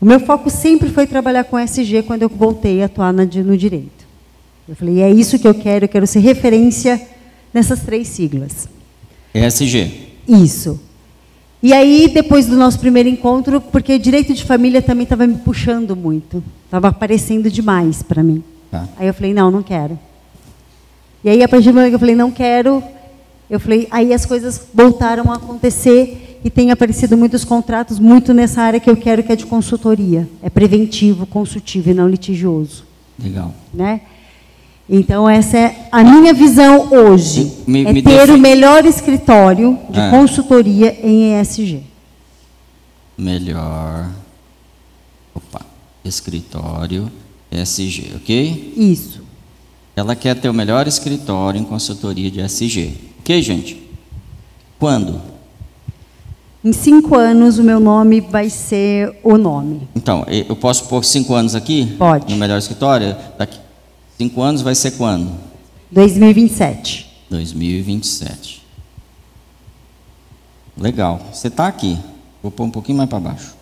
Speaker 6: O meu foco sempre foi trabalhar com SG quando eu voltei a atuar no direito. Eu falei, é isso que eu quero, eu quero ser referência nessas três siglas.
Speaker 1: ESG.
Speaker 6: Isso. E aí, depois do nosso primeiro encontro, porque direito de família também estava me puxando muito, estava aparecendo demais para mim.
Speaker 1: Tá.
Speaker 6: Aí eu falei, não, não quero. E aí, a partir do momento que eu falei, não quero, eu falei, aí as coisas voltaram a acontecer e tem aparecido muitos contratos muito nessa área que eu quero, que é de consultoria. É preventivo, consultivo e não litigioso.
Speaker 1: Legal.
Speaker 6: Né? Então, essa é a minha visão hoje.
Speaker 1: Me-
Speaker 6: é
Speaker 1: me
Speaker 6: ter o melhor escritório de
Speaker 1: É.
Speaker 6: consultoria em ESG.
Speaker 1: Melhor. Opa. Escritório ESG, ok?
Speaker 6: Isso.
Speaker 1: Ela quer ter o melhor escritório em consultoria de SG. Ok, gente? Quando?
Speaker 6: Em cinco anos, o meu nome vai ser o nome.
Speaker 1: Então, eu posso pôr cinco anos aqui?
Speaker 6: Pode.
Speaker 1: No melhor escritório? Daqui cinco anos vai ser quando?
Speaker 6: 2027.
Speaker 1: 2027. Legal. Você está aqui. Vou pôr um pouquinho mais para baixo.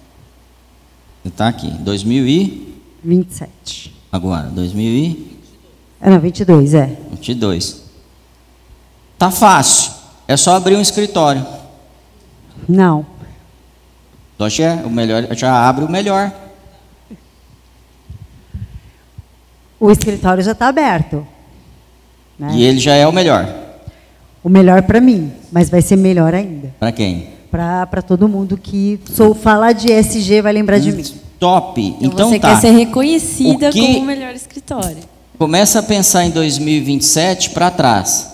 Speaker 1: Você está aqui. 2000 e
Speaker 6: 27.
Speaker 1: agora 2022.
Speaker 6: Ah, não, 22, é.
Speaker 1: Tá fácil. É só abrir um escritório.
Speaker 6: Não.
Speaker 1: Só já é o melhor, já abre o melhor.
Speaker 6: O escritório já está aberto. Né?
Speaker 1: E ele já é o melhor.
Speaker 6: O melhor para mim, mas vai ser melhor ainda.
Speaker 1: Para quem?
Speaker 6: Para todo mundo que sou falar de ESG vai lembrar de mim.
Speaker 1: Top.
Speaker 3: Então,
Speaker 1: Então,
Speaker 3: você
Speaker 1: tá.
Speaker 3: quer ser reconhecida
Speaker 1: O que-
Speaker 3: como o melhor escritório.
Speaker 1: Começa a pensar em 2027 para trás.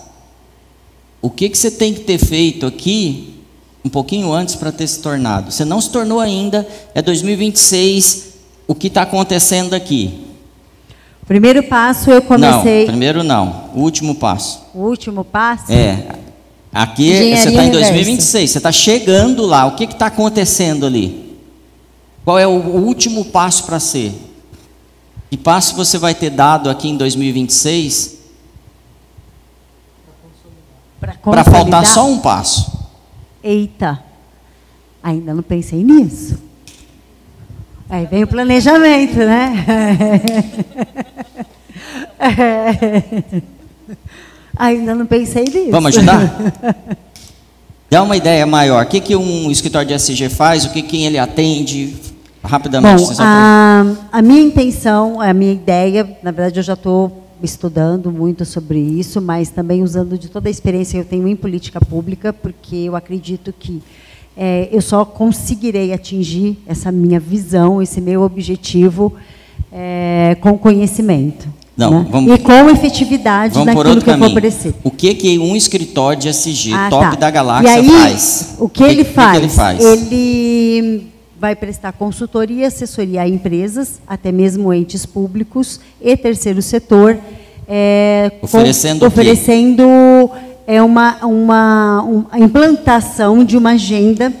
Speaker 1: O que, que você tem que ter feito aqui um pouquinho antes para ter se tornado? Você não se tornou ainda, é 2026. O que está acontecendo aqui?
Speaker 6: Primeiro passo eu comecei.
Speaker 1: Não, primeiro não. O último passo.
Speaker 6: O último passo.
Speaker 1: É. Aqui
Speaker 3: Engenharia
Speaker 1: você está em
Speaker 3: reversa.
Speaker 1: 2026, você está chegando lá. O que está acontecendo ali? Qual é o, o último passo para ser? Que passo você vai ter dado aqui em 2026 para faltar só um passo?
Speaker 6: Eita, ainda não pensei nisso. Aí vem o planejamento, né? Ainda não pensei nisso.
Speaker 1: Vamos ajudar? Dá uma ideia maior. O que, que um escritório de SG faz? O que quem ele atende? Rapidamente.
Speaker 6: Bom, a, a minha intenção, a minha ideia, na verdade eu já estou estudando muito sobre isso, mas também usando de toda a experiência que eu tenho em política pública, porque eu acredito que eh, eu só conseguirei atingir essa minha visão, esse meu objetivo eh, com conhecimento.
Speaker 1: Não,
Speaker 6: né?
Speaker 1: vamos-
Speaker 6: e com efetividade
Speaker 1: Vamos
Speaker 6: naquilo que eu vou
Speaker 1: caminho.
Speaker 6: oferecer.
Speaker 1: O que que um escritório de SG
Speaker 6: Ah,
Speaker 1: top
Speaker 6: tá.
Speaker 1: da galáxia
Speaker 6: aí,
Speaker 1: faz?
Speaker 6: O que, ele,
Speaker 1: que
Speaker 6: faz?
Speaker 1: ele faz?
Speaker 6: Ele vai prestar consultoria e assessoria a empresas, até mesmo entes públicos e terceiro setor, é, com-
Speaker 1: Oferecendo o quê?
Speaker 6: oferecendo é uma, uma, um- a implantação de uma agenda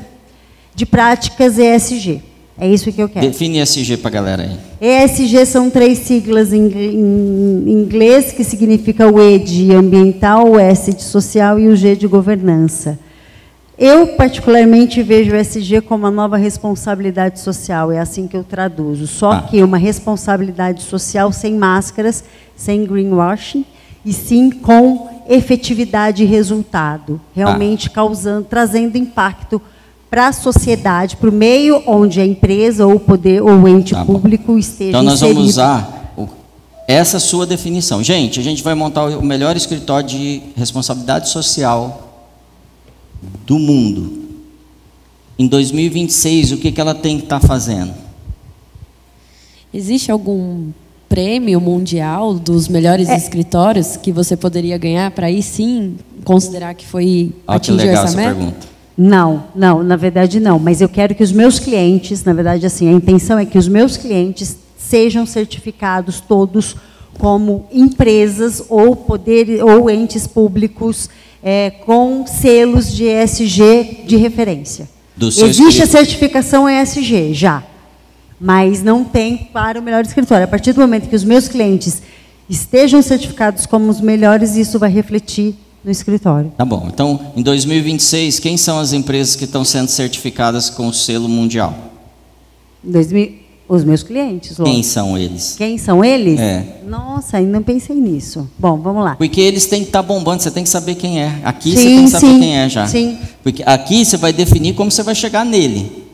Speaker 6: de práticas ESG. É isso que eu quero.
Speaker 1: Define ESG para a galera aí.
Speaker 6: ESG são três siglas em, em inglês, que significa o E de ambiental, o S de social e o G de governança. Eu, particularmente, vejo o ESG como uma nova responsabilidade social, é assim que eu traduzo. Só
Speaker 1: Ah.
Speaker 6: que uma responsabilidade social sem máscaras, sem greenwashing, e sim com efetividade e resultado, realmente causando, trazendo impacto para a sociedade, para o meio onde a empresa ou o poder ou o ente
Speaker 1: Tá bom.
Speaker 6: público esteja
Speaker 1: Então nós vamos
Speaker 6: inserido.
Speaker 1: usar o- essa sua definição. Gente, a gente vai montar o melhor escritório de responsabilidade social do mundo. Em 2026, o que, que ela tem que estar fazendo?
Speaker 3: Existe algum prêmio mundial dos melhores
Speaker 6: É.
Speaker 3: escritórios que você poderia ganhar para aí sim considerar que foi
Speaker 1: que
Speaker 3: atingir
Speaker 1: legal
Speaker 3: essa
Speaker 1: essa
Speaker 3: meta?
Speaker 1: pergunta.
Speaker 6: Não, não, na verdade não. Mas eu quero que os meus clientes, na verdade, assim, a intenção é que os meus clientes sejam certificados todos como empresas ou poder ou entes públicos é, com selos de ESG de referência. Existe a certificação ESG já, mas não tem para o melhor escritório. A partir do momento que os meus clientes estejam certificados como os melhores, isso vai refletir no escritório.
Speaker 1: Tá bom. Então, em 2026, quem são as empresas que estão sendo certificadas com o selo mundial?
Speaker 6: 2000, os meus clientes,
Speaker 1: Quem
Speaker 6: lógico.
Speaker 1: são eles?
Speaker 6: Quem são eles?
Speaker 1: É.
Speaker 6: Nossa, ainda não pensei nisso. Bom, vamos lá.
Speaker 1: Porque eles têm que estar bombando, você tem que saber quem é. Aqui você
Speaker 6: Sim,
Speaker 1: tem que saber
Speaker 6: sim,
Speaker 1: quem é já.
Speaker 6: sim.
Speaker 1: Porque aqui você vai definir como você vai chegar nele.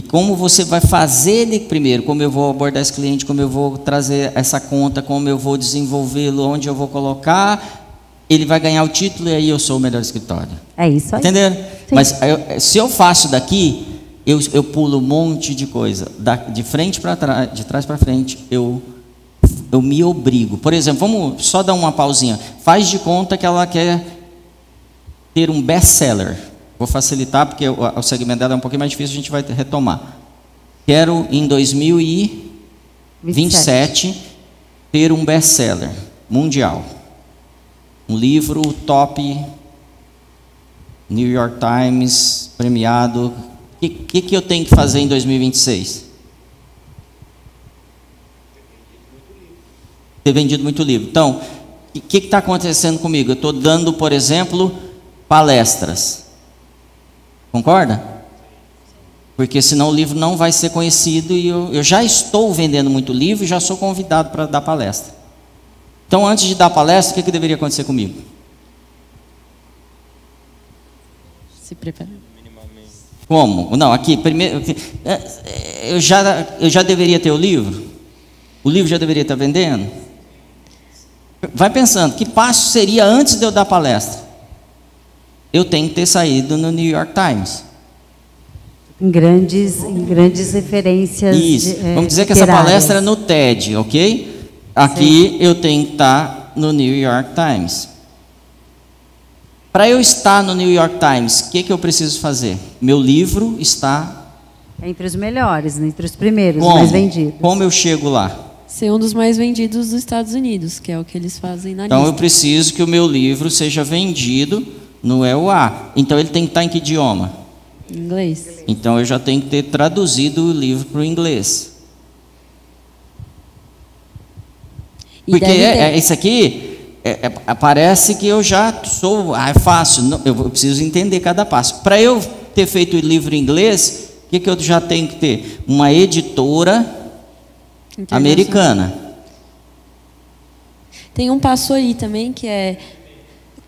Speaker 1: E como você vai fazer ele primeiro, como eu vou abordar esse cliente, como eu vou trazer essa conta, como eu vou desenvolvê-lo, onde eu vou colocar, ele vai ganhar o título e aí eu sou o melhor escritório.
Speaker 6: É isso aí.
Speaker 1: Entenderam?
Speaker 6: Sim.
Speaker 1: Mas eu- se eu faço daqui, eu, eu pulo um monte de coisa. Da- de frente para trás, de trás para frente, eu, eu me obrigo. Por exemplo, vamos só dar uma pausinha. Faz de conta que ela quer ter um best-seller. Vou facilitar, porque o, o segmento dela é um pouquinho mais difícil, a gente vai retomar. Quero, em 2027, ter um best-seller mundial. Um livro top New York Times, premiado. O que, que, que eu tenho que fazer em 2026? Ter vendido muito livro. Então, o que está acontecendo comigo? Eu estou dando, por exemplo, palestras. Concorda? Porque senão o livro não vai ser conhecido e eu, eu já estou vendendo muito livro e já sou convidado para dar palestra. Então, antes de dar palestra, o que, que deveria acontecer comigo?
Speaker 3: Se prepara.
Speaker 1: Como? Não, aqui, primeiro. é, Eu já, eu já deveria ter o livro? O livro já deveria estar vendendo? Vai pensando, que passo seria antes de eu dar palestra? Eu tenho que ter saído no New York Times.
Speaker 6: Em grandes, em grandes referências.
Speaker 1: Isso.
Speaker 6: de, eh,
Speaker 1: Vamos dizer que essa palestra é no TED, ok? Aqui eu tenho que estar no New York Times. Para eu estar no New York Times, o que, que eu preciso fazer? Meu livro está
Speaker 6: Entre os melhores, entre os primeiros,
Speaker 1: como?
Speaker 6: mais vendidos.
Speaker 1: Como eu chego lá?
Speaker 3: Ser um dos mais vendidos dos Estados Unidos, que é o que eles fazem na
Speaker 1: Então eu
Speaker 3: lista.
Speaker 1: preciso que o meu livro seja vendido no EUA. Então ele tem que estar em que idioma?
Speaker 3: Inglês.
Speaker 1: Então eu já tenho que ter traduzido o livro para o inglês.
Speaker 3: E
Speaker 1: Porque é, é- isso aqui é- é- parece que eu já sou. Ah, é fácil. Não, eu preciso entender cada passo. Para eu ter feito o livro em inglês, o que, que eu já tenho que ter? Uma editora americana.
Speaker 3: Tem um passo aí também que é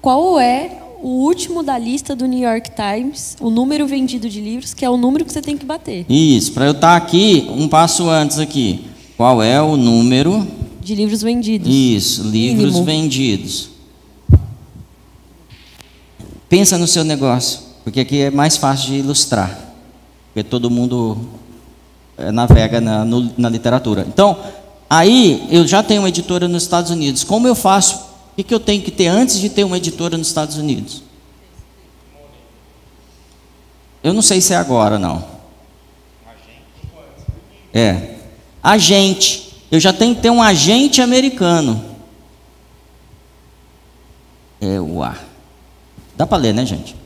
Speaker 3: qual é o último da lista do New York Times, o número vendido de livros, que é o número que você tem que bater
Speaker 1: Isso. Para eu estar aqui, um passo antes aqui. Qual é o número?
Speaker 3: de livros vendidos.
Speaker 1: Isso, livros
Speaker 3: Mínimo.
Speaker 1: vendidos. Pensa no seu negócio, porque aqui é mais fácil de ilustrar, porque todo mundo eh, navega na, no- na literatura. Então, aí eu já tenho uma editora nos Estados Unidos. Como eu faço? O que, que eu tenho que ter antes de ter uma editora nos Estados Unidos? Eu não sei se é agora, não. É. Agente. Eu já tenho que ter um agente americano. É o A. Dá para ler, né, gente?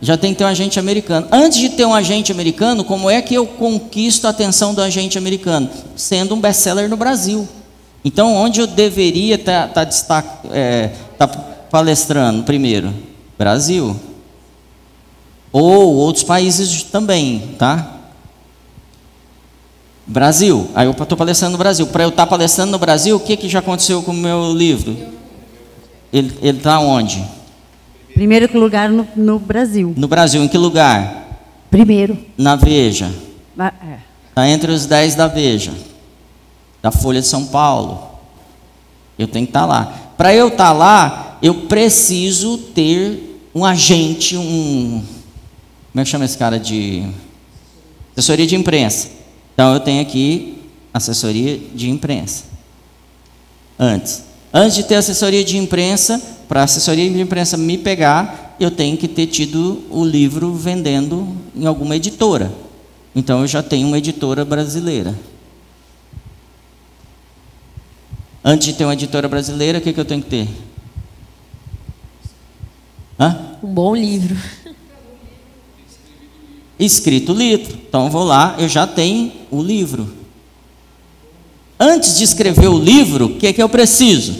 Speaker 1: Já tem que ter um agente americano. Antes de ter um agente americano, como é que eu conquisto a atenção do agente americano? Sendo um best-seller no Brasil. Então, onde eu deveria estar tá, tá, é, tá palestrando primeiro? Brasil. Ou outros países também, tá? Brasil. Aí eu estou palestrando no Brasil. Para eu estar tá palestrando no Brasil, o que, que já aconteceu com o meu livro? Ele está onde?
Speaker 6: Primeiro lugar no, no, Brasil.
Speaker 1: No Brasil, em que lugar?
Speaker 6: Primeiro.
Speaker 1: Na Veja.
Speaker 6: Está é.
Speaker 1: Entre os dez da Veja. Da Folha de São Paulo. Eu tenho que estar tá lá. Para eu estar tá lá, eu preciso ter um agente, um. Como é que chama esse cara de. Assessoria de imprensa. Então eu tenho aqui assessoria de imprensa. Antes. Antes de ter assessoria de imprensa, para a assessoria de imprensa me pegar, eu tenho que ter tido o livro vendendo em alguma editora. Então eu já tenho uma editora brasileira. Antes de ter uma editora brasileira, o que, que eu tenho que ter?
Speaker 3: Hã? Um bom livro.
Speaker 1: Escrito o livro. Então eu vou lá, eu já tenho o livro. Antes de escrever o livro, o que é que eu preciso?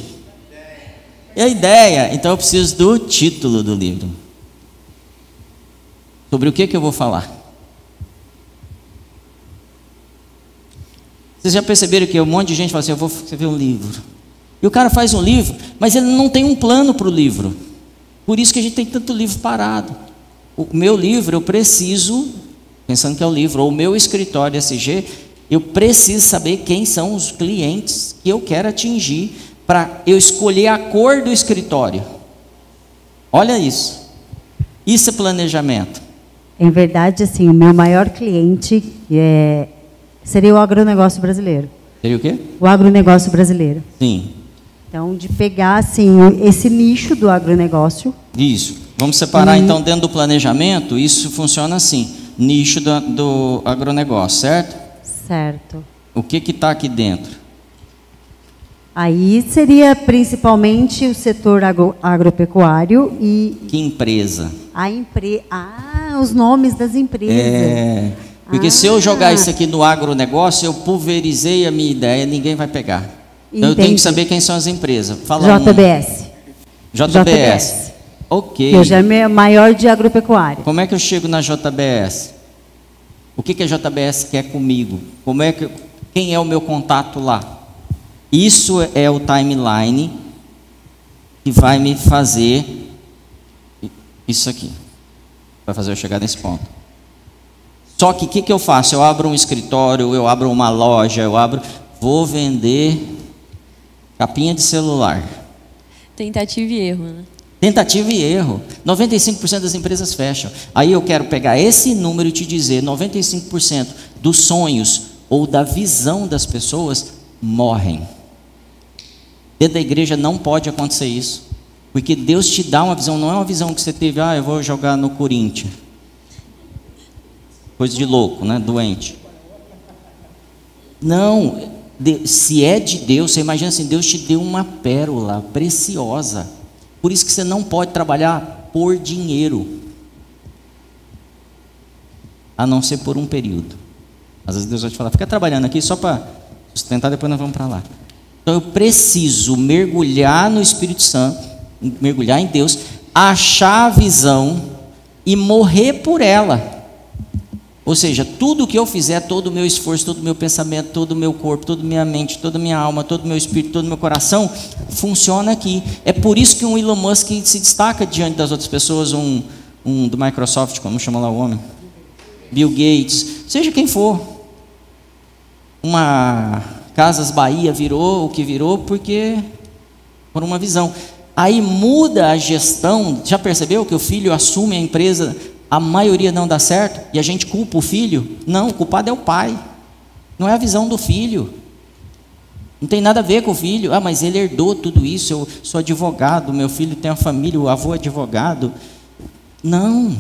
Speaker 1: É a ideia. Então eu preciso do título do livro. Sobre o que, que eu vou falar? Vocês já perceberam que um monte de gente fala assim: eu vou escrever um livro. E o cara faz um livro, mas ele não tem um plano para o livro. Por isso que a gente tem tanto livro parado. O meu livro, eu preciso, pensando que é o livro, ou o meu escritório SG, eu preciso saber quem são os clientes que eu quero atingir para eu escolher a cor do escritório. Olha isso. Isso é planejamento.
Speaker 6: Em verdade, assim, o meu maior cliente é, seria o agronegócio brasileiro.
Speaker 1: Seria o quê?
Speaker 6: O agronegócio brasileiro.
Speaker 1: Sim.
Speaker 6: Então, de pegar assim esse nicho do agronegócio.
Speaker 1: Isso. Vamos separar e... então dentro do planejamento. Isso funciona assim: nicho do, do agronegócio, certo?
Speaker 6: Certo.
Speaker 1: O que está aqui dentro?
Speaker 6: Aí seria principalmente o setor agro, agropecuário e.
Speaker 1: Que empresa?
Speaker 6: A empre... Ah, os nomes das empresas.
Speaker 1: É. Porque ah. se eu jogar isso aqui no agronegócio, eu pulverizei a minha ideia, ninguém vai pegar. Então eu tenho que saber quem são as empresas.
Speaker 6: Fala JBS.
Speaker 1: JBS. JBS. Ok.
Speaker 6: Que hoje é maior de agropecuária.
Speaker 1: Como é que eu chego na JBS? O que, que a JBS quer comigo? Como é que, quem é o meu contato lá? Isso é o timeline que vai me fazer isso aqui. Vai fazer eu chegar nesse ponto. Só que o que, que eu faço? Eu abro um escritório, eu abro uma loja, eu abro. Vou vender capinha de celular.
Speaker 3: Tentativa e erro, né?
Speaker 1: Tentativa e erro. 95% das empresas fecham. Aí eu quero pegar esse número e te dizer: 95% dos sonhos ou da visão das pessoas morrem. Dentro da igreja não pode acontecer isso. Porque Deus te dá uma visão, não é uma visão que você teve, ah, eu vou jogar no Corinthians. Coisa de louco, né? Doente. Não, se é de Deus, você imagina assim, Deus te deu uma pérola preciosa por isso que você não pode trabalhar por dinheiro, a não ser por um período. Às vezes Deus vai te falar, fica trabalhando aqui só para sustentar, depois nós vamos para lá. Então eu preciso mergulhar no Espírito Santo, mergulhar em Deus, achar a visão e morrer por ela. Ou seja, tudo que eu fizer, todo o meu esforço, todo o meu pensamento, todo o meu corpo, toda a minha mente, toda a minha alma, todo o meu espírito, todo o meu coração, funciona aqui. É por isso que um Elon Musk se destaca diante das outras pessoas, um, um do Microsoft, como chama lá o homem? Bill Gates, seja quem for. Uma Casas Bahia virou o que virou porque por uma visão. Aí muda a gestão. Já percebeu que o filho assume a empresa a maioria não dá certo e a gente culpa o filho. Não, o culpado é o pai. Não é a visão do filho. Não tem nada a ver com o filho. Ah, mas ele herdou tudo isso. Eu sou advogado, meu filho tem uma família, o avô é advogado. Não.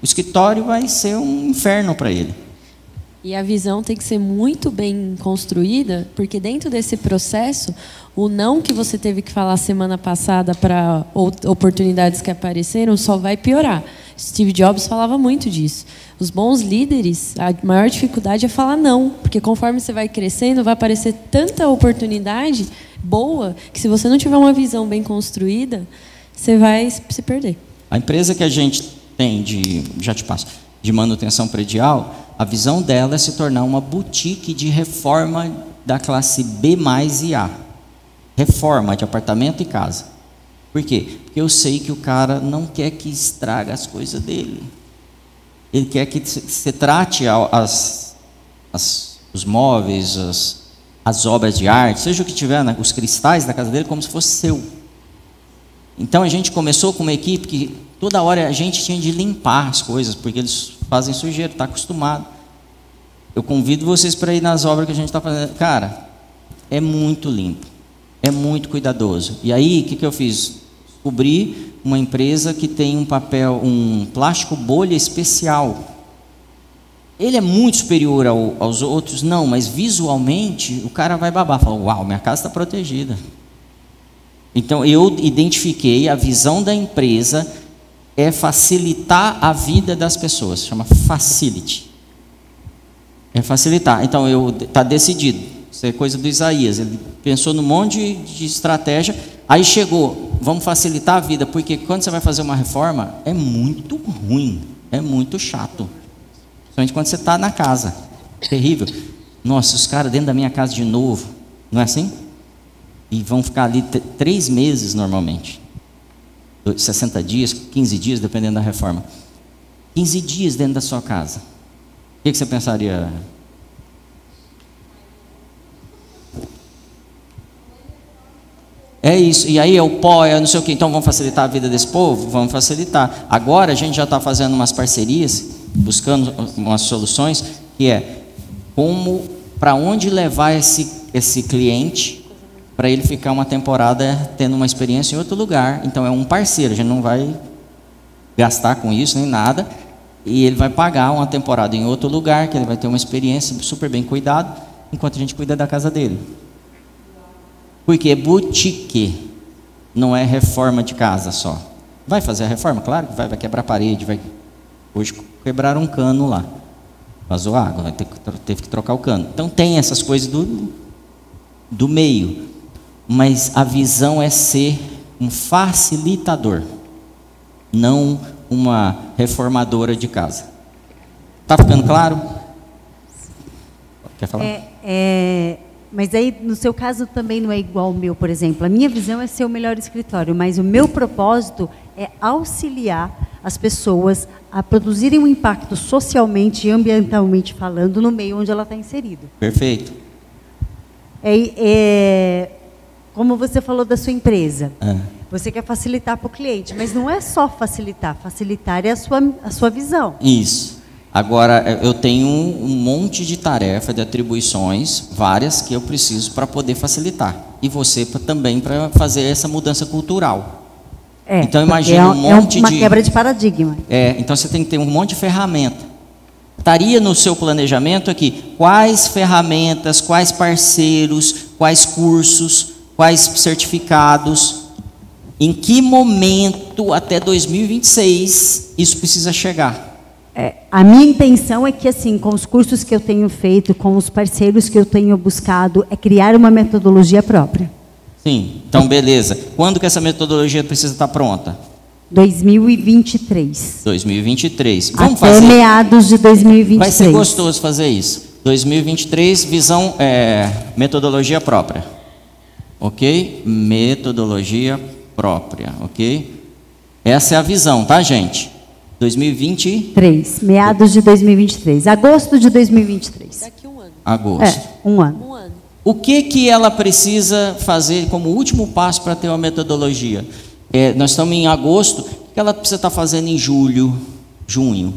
Speaker 1: O escritório vai ser um inferno para ele.
Speaker 3: E a visão tem que ser muito bem construída, porque dentro desse processo, o não que você teve que falar semana passada para oportunidades que apareceram só vai piorar. Steve Jobs falava muito disso. Os bons líderes, a maior dificuldade é falar não, porque conforme você vai crescendo, vai aparecer tanta oportunidade boa que se você não tiver uma visão bem construída, você vai se perder.
Speaker 1: A empresa que a gente tem de, já te passo, de manutenção predial, a visão dela é se tornar uma boutique de reforma da classe B mais e A. Reforma de apartamento e casa. Por quê? Porque eu sei que o cara não quer que estrague as coisas dele. Ele quer que você trate as, as, os móveis, as, as obras de arte, seja o que tiver, né, os cristais da casa dele, como se fosse seu. Então a gente começou com uma equipe que toda hora a gente tinha de limpar as coisas, porque eles fazem sujeira, está acostumado. Eu convido vocês para ir nas obras que a gente está fazendo. Cara, é muito limpo, é muito cuidadoso. E aí, o que, que eu fiz? descobri uma empresa que tem um papel, um plástico bolha especial. Ele é muito superior ao, aos outros? Não, mas visualmente o cara vai babar. Fala, uau, minha casa está protegida. Então eu identifiquei a visão da empresa é facilitar a vida das pessoas, chama facility. É facilitar. Então eu está decidido. Isso é coisa do Isaías. Ele pensou num monte de, de estratégia Aí chegou, vamos facilitar a vida, porque quando você vai fazer uma reforma, é muito ruim, é muito chato. Principalmente quando você está na casa. Terrível. Nossa, os caras dentro da minha casa de novo, não é assim? E vão ficar ali três meses normalmente. 60 dias, 15 dias, dependendo da reforma. 15 dias dentro da sua casa. O que, que você pensaria, É isso, e aí é o pó, é não sei o que, então vamos facilitar a vida desse povo? Vamos facilitar. Agora a gente já está fazendo umas parcerias, buscando umas soluções, que é como, para onde levar esse, esse cliente para ele ficar uma temporada tendo uma experiência em outro lugar. Então é um parceiro, a gente não vai gastar com isso nem nada, e ele vai pagar uma temporada em outro lugar, que ele vai ter uma experiência super bem cuidado, enquanto a gente cuida da casa dele. Porque boutique não é reforma de casa só. Vai fazer a reforma? Claro que vai, vai quebrar a parede, vai. Hoje quebraram um cano lá. Vazou água, teve que trocar o cano. Então tem essas coisas do, do meio. Mas a visão é ser um facilitador, não uma reformadora de casa. Está ficando claro?
Speaker 6: Quer falar? É, é, mas aí, no seu caso, também não é igual ao meu, por exemplo. A minha visão é ser o melhor escritório, mas o meu propósito é auxiliar as pessoas a produzirem um impacto socialmente e ambientalmente falando no meio onde ela está inserida.
Speaker 1: Perfeito.
Speaker 6: É, é, como você falou da sua empresa. É. Você quer facilitar para o cliente, mas não é só facilitar. Facilitar é a sua, a sua visão.
Speaker 1: Isso. Agora, é, eu tenho um monte de tarefas, de atribuições, várias, que eu preciso para poder facilitar. E você também para fazer essa mudança cultural.
Speaker 6: É, então, imagina é, um monte é uma de. quebra de paradigma.
Speaker 1: É, então você tem que ter um monte de ferramenta. Estaria no seu planejamento aqui quais ferramentas, quais parceiros, quais cursos, quais certificados, em que momento até 2026 isso precisa chegar.
Speaker 6: É, a minha intenção é que, assim, com os cursos que eu tenho feito, com os parceiros que eu tenho buscado, é criar uma metodologia própria.
Speaker 1: Sim, então beleza. Quando que essa metodologia precisa estar pronta?
Speaker 6: 2023.
Speaker 1: 2023.
Speaker 6: Vamos Até fazer. meados de 2023.
Speaker 1: Vai ser gostoso fazer isso. 2023, visão, é, metodologia própria. Ok? Metodologia própria, ok? Essa é a visão, tá, gente? 2023.
Speaker 6: Meados de 2023. Agosto de 2023.
Speaker 3: Daqui um ano.
Speaker 1: Agosto.
Speaker 6: É, um ano.
Speaker 3: Um ano.
Speaker 1: O que, que ela precisa fazer como último passo para ter uma metodologia? É, nós estamos em agosto. O que ela precisa estar fazendo em julho, junho?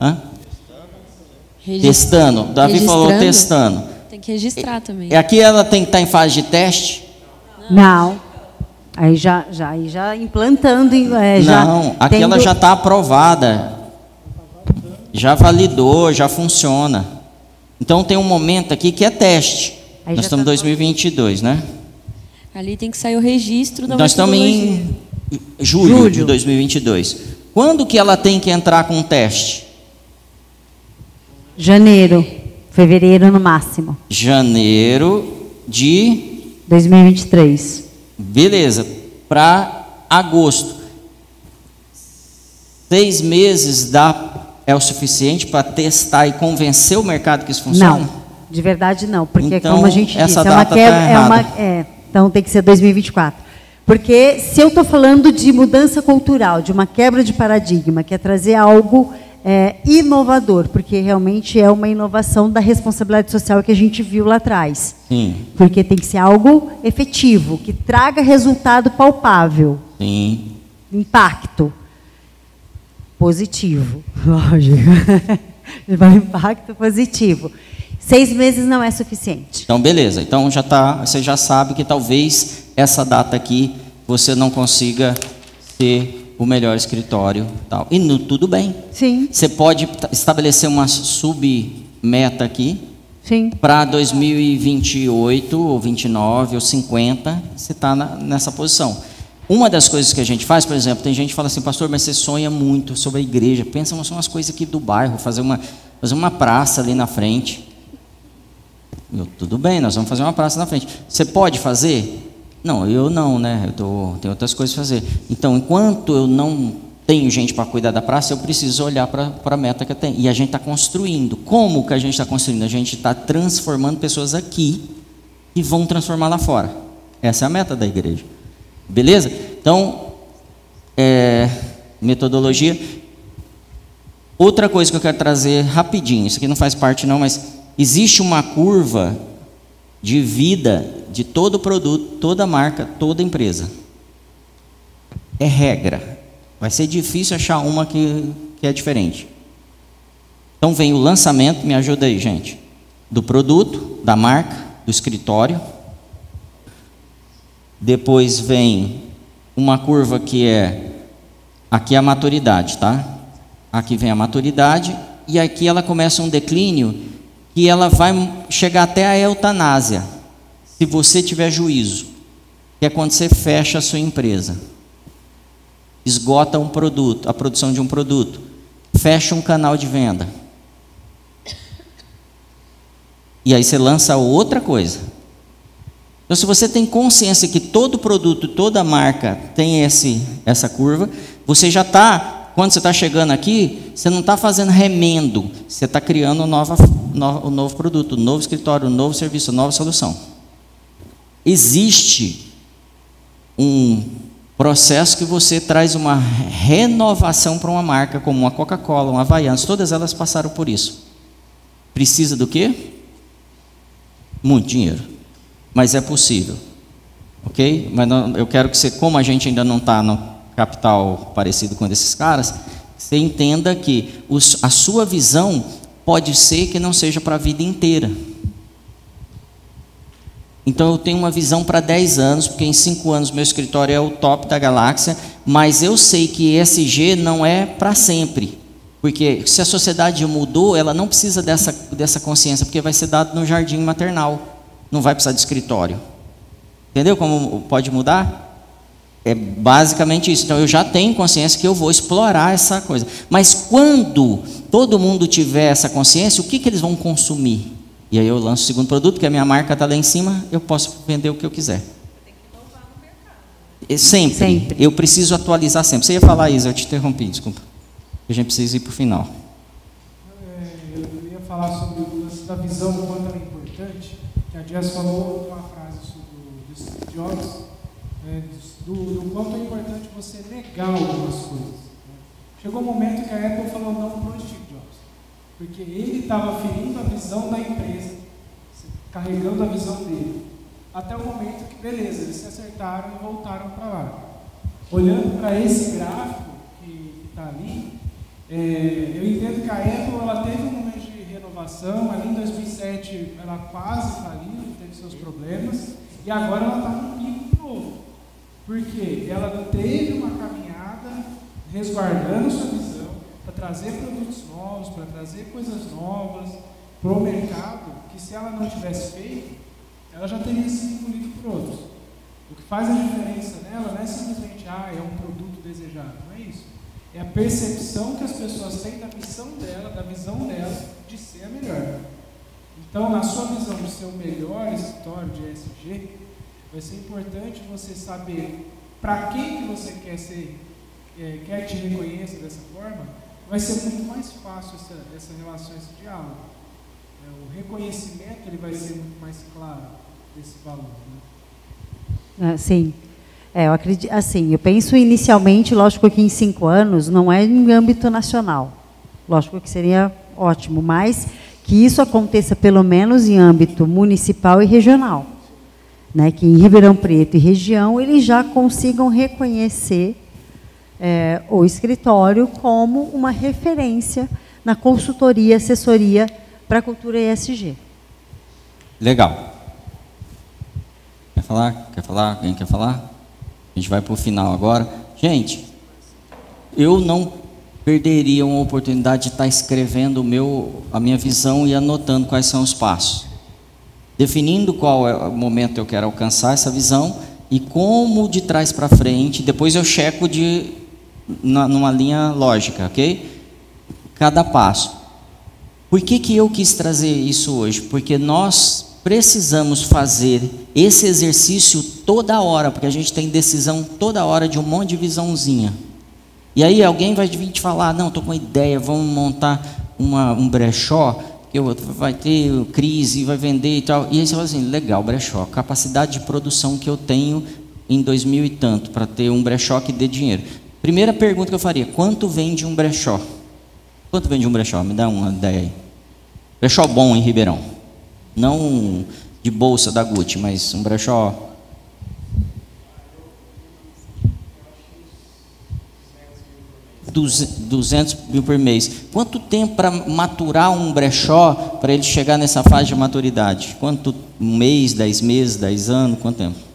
Speaker 1: Hã? Testando. Davi falou testando.
Speaker 3: Tem que registrar também.
Speaker 1: E aqui ela tem que estar em fase de teste?
Speaker 6: Não. Aí já, já, aí já implantando. É,
Speaker 1: Não, aquela tendo... já está aprovada. Já validou, já funciona. Então tem um momento aqui que é teste.
Speaker 6: Aí
Speaker 1: Nós
Speaker 6: já
Speaker 1: estamos em
Speaker 6: tá
Speaker 1: 2022, né?
Speaker 3: Ali tem que sair o registro da
Speaker 1: Nós estamos em julho,
Speaker 3: Julho.
Speaker 1: de 2022. Quando que ela tem que entrar com o teste?
Speaker 6: Janeiro, fevereiro no máximo.
Speaker 1: Janeiro de
Speaker 6: 2023.
Speaker 1: Beleza, para agosto. Seis meses dá, é o suficiente para testar e convencer o mercado que isso funciona?
Speaker 6: Não, de verdade não, porque
Speaker 1: Então,
Speaker 6: como a gente
Speaker 1: essa
Speaker 6: disse, é uma
Speaker 1: tá
Speaker 6: quebra, é uma, é, então tem que ser 2024. Porque se eu estou falando de mudança cultural, de uma quebra de paradigma, que é trazer algo é, inovador, porque realmente é uma inovação da responsabilidade social que a gente viu lá atrás.
Speaker 1: Sim,
Speaker 6: Porque tem que ser algo efetivo, que traga resultado palpável,
Speaker 1: sim.
Speaker 6: impacto positivo, lógico. Vai impacto positivo. Seis meses não é suficiente.
Speaker 1: Então, beleza. Então já tá, você já sabe que talvez essa data aqui você não consiga ser o melhor escritório, tal. E no, tudo bem.
Speaker 6: Sim,
Speaker 1: Você pode estabelecer uma submeta aqui
Speaker 6: sim.
Speaker 1: para 2028 ou 29 ou 50, você está nessa posição. Uma das coisas que a gente faz, por exemplo, tem gente que fala assim, pastor, mas você sonha muito sobre a igreja. Pensa umas umas coisas aqui do bairro, fazer uma, fazer uma praça ali na frente. Eu, tudo bem, nós vamos fazer uma praça na frente. Você pode fazer? Não, eu não, né? Eu tô, tenho outras coisas para fazer. Então, enquanto eu não tenho gente para cuidar da praça, eu preciso olhar para a meta que eu tenho. E a gente está construindo. Como que a gente está construindo? A gente está transformando pessoas aqui e vão transformar lá fora. Essa é a meta da igreja. Beleza? Então, é, metodologia. Outra coisa que eu quero trazer rapidinho, isso aqui não faz parte não, mas existe uma curva de vida de todo produto, toda marca, toda empresa. É regra. Vai ser difícil achar uma que, que é diferente. Então vem o lançamento, me ajuda aí, gente, do produto, da marca, do escritório. Depois vem uma curva que é aqui é a maturidade, tá? Aqui vem a maturidade e aqui ela começa um declínio que ela vai chegar até a eutanásia, se você tiver juízo, que é quando você fecha a sua empresa, esgota um produto, a produção de um produto, fecha um canal de venda. E aí você lança outra coisa. Então, se você tem consciência que todo produto, toda marca tem esse, essa curva, você já está, quando você está chegando aqui, você não está fazendo remendo, você está criando nova, no- um novo produto, um novo escritório, um novo serviço, uma nova solução. Existe um processo que você traz uma renovação para uma marca, como uma Coca-Cola, uma Havaianas, todas elas passaram por isso. Precisa do quê? Muito dinheiro. Mas é possível. Ok? Mas não- eu quero que você, como a gente ainda não está no capital parecido com esses caras, você entenda que os- a sua visão pode ser que não seja para a vida inteira. Então eu tenho uma visão para 10 anos, porque em 5 anos meu escritório é o top da galáxia, mas eu sei que ESG não é para sempre. Porque se a sociedade mudou, ela não precisa dessa, dessa consciência, porque vai ser dado no jardim maternal. Não vai precisar de escritório. Entendeu como pode mudar? É basicamente isso. Então eu já tenho consciência que eu vou explorar essa coisa. Mas quando todo mundo tiver essa consciência, o que, que eles vão consumir? E aí eu lanço o segundo produto, porque a minha marca está lá em cima, eu posso vender o que eu quiser. E Sempre.
Speaker 6: Sempre.
Speaker 1: Eu preciso atualizar sempre. Você ia falar, Isa, eu te interrompi, desculpa. A gente precisa ir para o final.
Speaker 2: É, eu ia falar sobre o lance da visão, o quanto ela é importante, que a Jess falou uma frase sobre o Jobs, é, do, do quanto é importante você negar algumas coisas. né? Chegou um momento que a Apple falou não para o porque ele estava ferindo a visão da empresa, carregando a visão dele, até o momento que, beleza, eles se acertaram e voltaram para lá. Olhando para esse gráfico que está ali, é, eu entendo que a Apple ela teve um momento de renovação, ali em 2007 ela quase faliu, teve seus problemas, e agora ela está num pico novo. Porque ela teve uma caminhada resguardando sua visão, para trazer produtos novos, para trazer coisas novas para o mercado, que se ela não tivesse feito, ela já teria sido engolida por outros. O que faz a diferença nela não é simplesmente, ah, é um produto desejado, não é isso. É a percepção que as pessoas têm da missão dela, da visão dela de ser a melhor. Então, na sua visão de ser o melhor escritório de ESG, vai ser importante você saber para quem que você quer ser, é, quer que te reconheça dessa forma, vai ser muito mais fácil essa, essa relação, esse diálogo. É, o reconhecimento ele vai ser muito mais claro desse valor. Né?
Speaker 6: Ah, sim. É, eu acredito, assim, eu penso inicialmente, lógico que em cinco anos não é em âmbito nacional. Lógico que seria ótimo, mas que isso aconteça pelo menos em âmbito municipal e regional. Né, que em Ribeirão Preto e região eles já consigam reconhecer é, o escritório como uma referência na consultoria, assessoria para a cultura ESG.
Speaker 1: Legal. Quer falar? Quer falar? Alguém quer falar? A gente vai para o final agora. Gente, eu não perderia uma oportunidade de estar escrevendo o meu, a minha visão e anotando quais são os passos. Definindo qual é o momento que eu quero alcançar essa visão e como de trás para frente, depois eu checo de numa linha lógica, ok? Cada passo. Por que, que eu quis trazer isso hoje? Porque nós precisamos fazer esse exercício toda hora, porque a gente tem decisão toda hora de um monte de visãozinha. E aí alguém vai vir te falar, não, estou com uma ideia, vamos montar uma, um brechó, que vai ter crise, vai vender e tal. E aí você fala assim, legal, brechó, capacidade de produção que eu tenho em 2000 e tanto, para ter um brechó que dê dinheiro. Primeira pergunta que eu faria: quanto vende um brechó? Quanto vende um brechó? Me dá uma ideia aí. Brechó bom em Ribeirão. Não de bolsa da Gucci, mas um brechó. Duzentos mil por mês. Quanto tempo para maturar um brechó para ele chegar nessa fase de maturidade? Quanto? Um mês, dez meses, dez anos? Quanto tempo?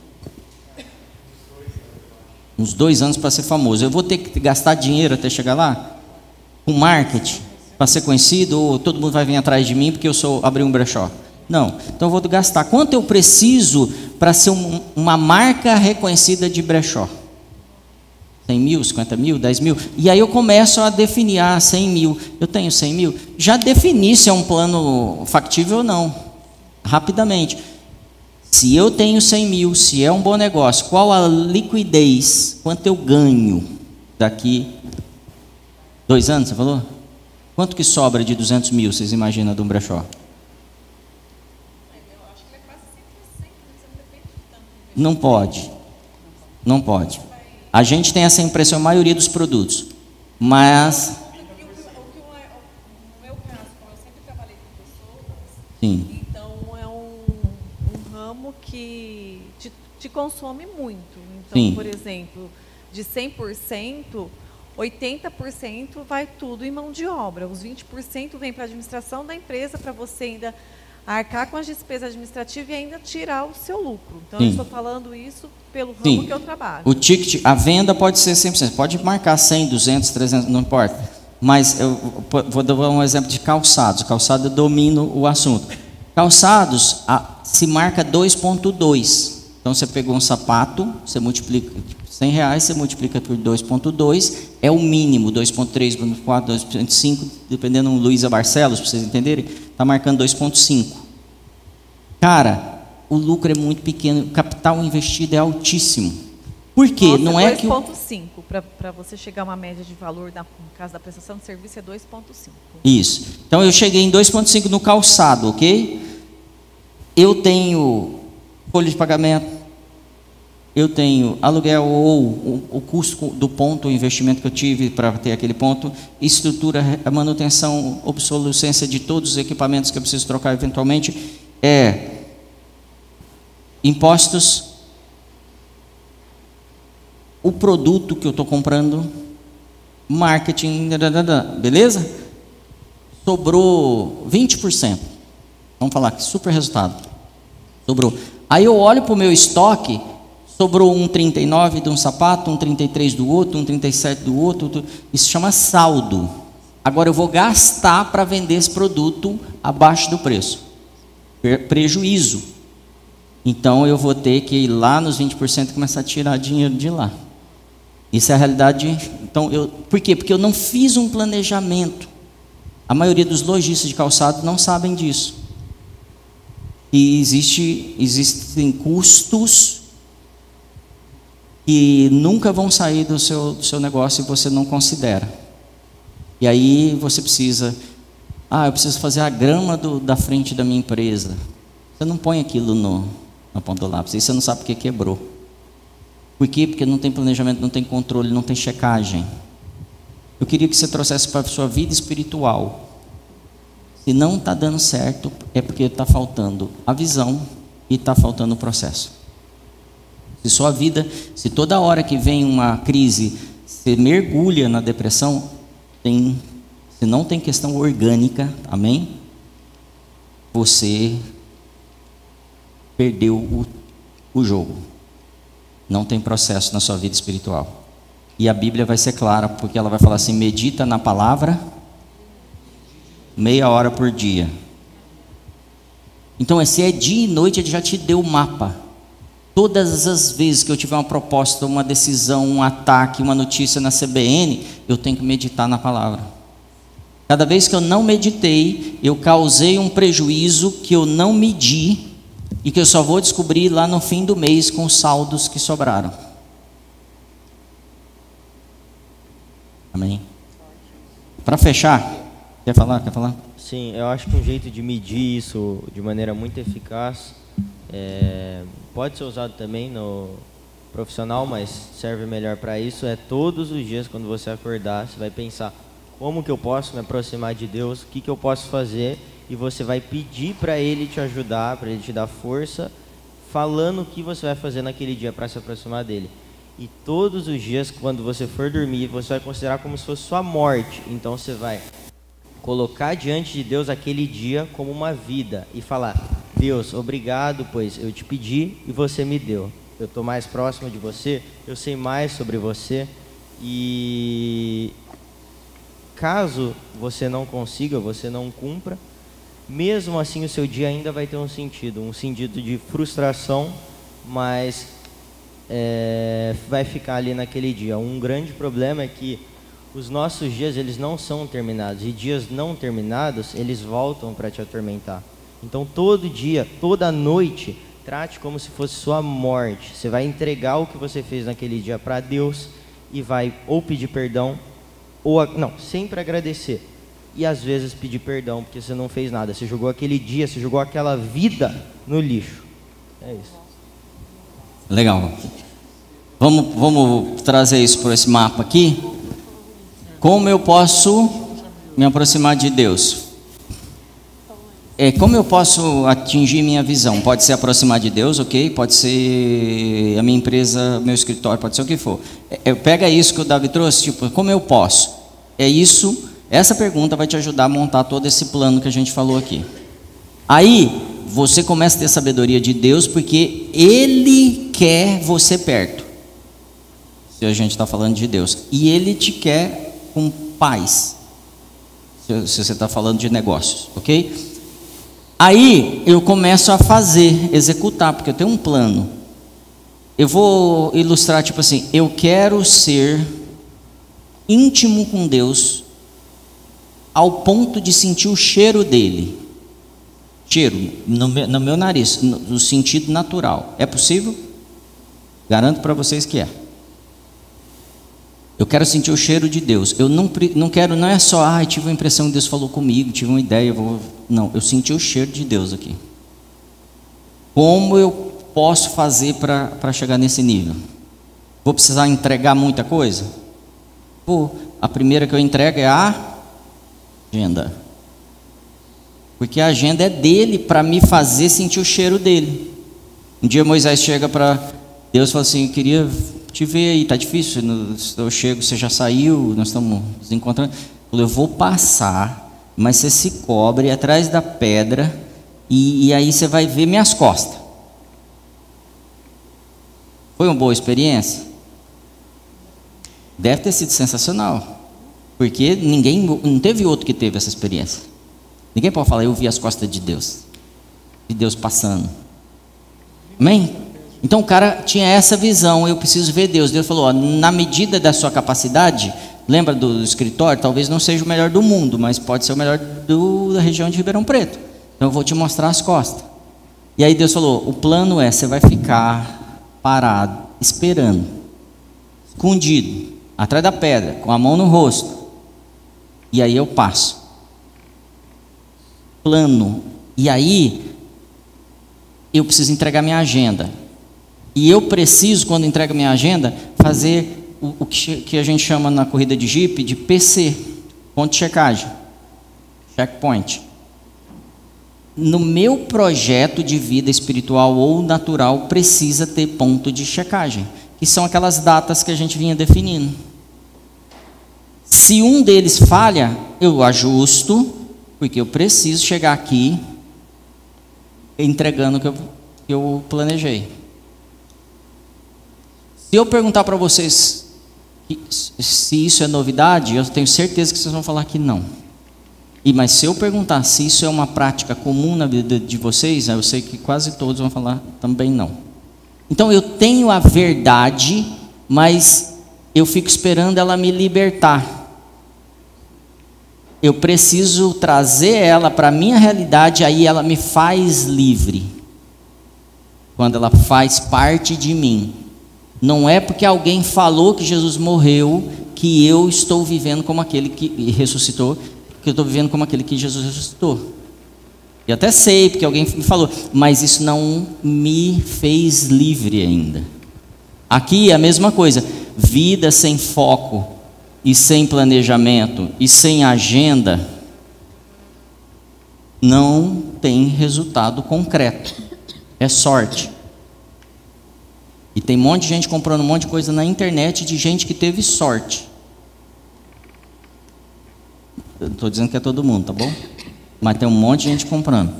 Speaker 1: Uns dois anos para ser famoso. Eu vou ter que gastar dinheiro até chegar lá? Com marketing? Para ser conhecido? Ou todo mundo vai vir atrás de mim porque eu sou abrir um brechó? Não. Então eu vou gastar. Quanto eu preciso para ser um, uma marca reconhecida de brechó? 100 mil, 50 mil, 10 mil. E aí eu começo a definir, ah, 100 mil. Eu tenho 100 mil. Já defini se é um plano factível ou não. Rapidamente. Se eu tenho 100 mil, se é um bom negócio, qual a liquidez? Quanto eu ganho daqui dois anos, você falou? Quanto que sobra de 200 mil, vocês imaginam, de um brechó? Não pode. Não pode. A gente tem essa impressão, a maioria dos produtos. Mas. Sim.
Speaker 5: Te consome muito. Então,
Speaker 1: Sim.
Speaker 5: por exemplo, de 100%, 80% vai tudo em mão de obra. Os 20% vem para a administração da empresa, para você ainda arcar com as despesas administrativas e ainda tirar o seu lucro. Então,
Speaker 1: Sim.
Speaker 5: eu estou falando isso pelo ramo
Speaker 1: Sim.
Speaker 5: que eu trabalho.
Speaker 1: O ticket, a venda pode ser 100%. Pode marcar 100, 200, 300, não importa. Mas eu vou dar um exemplo de calçados. Calçado eu domino o assunto. Calçados a, se marca 2.2. Então você pegou um sapato, você multiplica 100 reais, você multiplica por 2.2, é o mínimo, 2.3, 2.4, 2.5, dependendo do Luísa Barcelos, para vocês entenderem, está marcando 2.5. Cara, o lucro é muito pequeno, o capital investido é altíssimo. Por quê?
Speaker 5: Nossa,
Speaker 1: Não é que o
Speaker 5: 2,5 para você chegar a uma média de valor na, no caso da prestação de serviço é 2,5.
Speaker 1: Isso. Então eu cheguei em 2,5 no calçado, ok? Eu tenho folha de pagamento, eu tenho aluguel ou o, custo do ponto, o investimento que eu tive para ter aquele ponto, estrutura, a manutenção, obsolescência de todos os equipamentos que eu preciso trocar eventualmente, é impostos, o produto que eu estou comprando, marketing, beleza? Sobrou 20%. Vamos falar que super resultado. Sobrou. Aí eu olho para o meu estoque, sobrou um 39 de um sapato, um 33 do outro, um 37 do outro, isso chama saldo. Agora eu vou gastar para vender esse produto abaixo do preço. Prejuízo. Então eu vou ter que ir lá nos 20% e começar a tirar dinheiro de lá. Isso é a realidade. Então, eu, por quê? Porque eu não fiz um planejamento. A maioria dos lojistas de calçado não sabem disso. E existe, existem custos que nunca vão sair do seu, do seu negócio e você não considera. E aí você precisa, ah, eu preciso fazer a grama do, da frente da minha empresa. Você não põe aquilo no, na ponta do lápis, aí você não sabe porque quebrou. Por quê? Porque não tem planejamento, não tem controle, não tem checagem. Eu queria que você trouxesse para a sua vida espiritual. Se não está dando certo, é porque está faltando a visão e está faltando o processo. Se sua vida, se toda hora que vem uma crise, você mergulha na depressão, tem, se não tem questão orgânica, amém? Você perdeu o, o jogo não tem processo na sua vida espiritual. E a Bíblia vai ser clara, porque ela vai falar assim: medita na palavra meia hora por dia. Então, se é dia e noite, ele já te deu o mapa. Todas as vezes que eu tiver uma proposta, uma decisão, um ataque, uma notícia na CBN, eu tenho que meditar na palavra. Cada vez que eu não meditei, eu causei um prejuízo que eu não medi e que eu só vou descobrir lá no fim do mês com os saldos que sobraram. Amém? Para fechar, quer falar? Quer falar?
Speaker 7: Sim, eu acho que um jeito de medir isso de maneira muito eficaz é, pode ser usado também no profissional, mas serve melhor para isso. É todos os dias quando você acordar, você vai pensar como que eu posso me aproximar de Deus, o que, que eu posso fazer e você vai pedir para ele te ajudar, para ele te dar força, falando o que você vai fazer naquele dia para se aproximar dele. E todos os dias, quando você for dormir, você vai considerar como se fosse sua morte. Então você vai colocar diante de Deus aquele dia como uma vida e falar: Deus, obrigado, pois eu te pedi e você me deu. Eu estou mais próximo de você, eu sei mais sobre você. E caso você não consiga, você não cumpra, mesmo assim o seu dia ainda vai ter um sentido, um sentido de frustração, mas é, vai ficar ali naquele dia. Um grande problema é que os nossos dias eles não são terminados e dias não terminados eles voltam para te atormentar. Então todo dia, toda noite, trate como se fosse sua morte. Você vai entregar o que você fez naquele dia para Deus e vai ou pedir perdão ou não, sempre agradecer e às vezes pedir perdão porque você não fez nada. Você jogou aquele dia, você jogou aquela vida no lixo. É isso.
Speaker 1: Legal. Vamos, vamos trazer isso por esse mapa aqui. Como eu posso me aproximar de Deus? É, como eu posso atingir minha visão? Pode ser aproximar de Deus, ok? Pode ser a minha empresa, meu escritório, pode ser o que for. É, pega isso que o Davi trouxe, tipo, como eu posso? É isso essa pergunta vai te ajudar a montar todo esse plano que a gente falou aqui. Aí, você começa a ter sabedoria de Deus, porque Ele quer você perto. Se a gente está falando de Deus. E Ele te quer com paz. Se, se você está falando de negócios, ok? Aí eu começo a fazer, executar, porque eu tenho um plano. Eu vou ilustrar, tipo assim, eu quero ser íntimo com Deus ao ponto de sentir o cheiro dele. Cheiro, no meu, no meu nariz, no, no, sentido natural. É possível? Garanto para vocês que é. Eu quero sentir o cheiro de Deus. Eu não, não quero, não é só, ah, tive uma impressão que Deus falou comigo, tive uma ideia, vou... não, eu senti o cheiro de Deus aqui. Como eu posso fazer para chegar nesse nível? Vou precisar entregar muita coisa? Pô, a primeira que eu entrego é a agenda. Porque a agenda é dele para me fazer sentir o cheiro dele. Um dia Moisés chega para Deus e fala assim: queria te ver aí, tá difícil. Eu chego, você já saiu, nós estamos nos encontrando. Eu vou passar, mas você se cobre atrás da pedra e, e aí você vai ver minhas costas. Foi uma boa experiência? Deve ter sido sensacional. Porque ninguém, não teve outro que teve essa experiência. Ninguém pode falar, eu vi as costas de Deus. De Deus passando. Amém? Então o cara tinha essa visão, eu preciso ver Deus. Deus falou, ó, na medida da sua capacidade, lembra do, escritório? Talvez não seja o melhor do mundo, mas pode ser o melhor do, da região de Ribeirão Preto. Então eu vou te mostrar as costas. E aí Deus falou, o plano é, você vai ficar parado, esperando, escondido, atrás da pedra, com a mão no rosto. E aí eu passo. Plano. E aí eu preciso entregar minha agenda. E eu preciso, quando entrego minha agenda, fazer o, o que, que, a gente chama na corrida de Jeep de PC ponto de checagem checkpoint. No meu projeto de vida espiritual ou natural, precisa ter ponto de checagem, que são aquelas datas que a gente vinha definindo. Se um deles falha, eu ajusto, porque eu preciso chegar aqui entregando o que eu, que eu planejei. Se eu perguntar para vocês se isso é novidade, eu tenho certeza que vocês vão falar que não. E mas se eu perguntar se isso é uma prática comum na vida de vocês, eu sei que quase todos vão falar também não. Então eu tenho a verdade, mas eu fico esperando ela me libertar. Eu preciso trazer ela para a minha realidade, aí ela me faz livre. Quando ela faz parte de mim. Não é porque alguém falou que Jesus morreu que eu estou vivendo como aquele que ressuscitou, que eu estou vivendo como aquele que Jesus ressuscitou. E até sei, porque alguém me falou, mas isso não me fez livre ainda. Aqui é a mesma coisa, vida sem foco, e sem planejamento e sem agenda, não tem resultado concreto. É sorte. E tem um monte de gente comprando um monte de coisa na internet de gente que teve sorte. Eu estou dizendo que é todo mundo, tá bom? Mas tem um monte de gente comprando.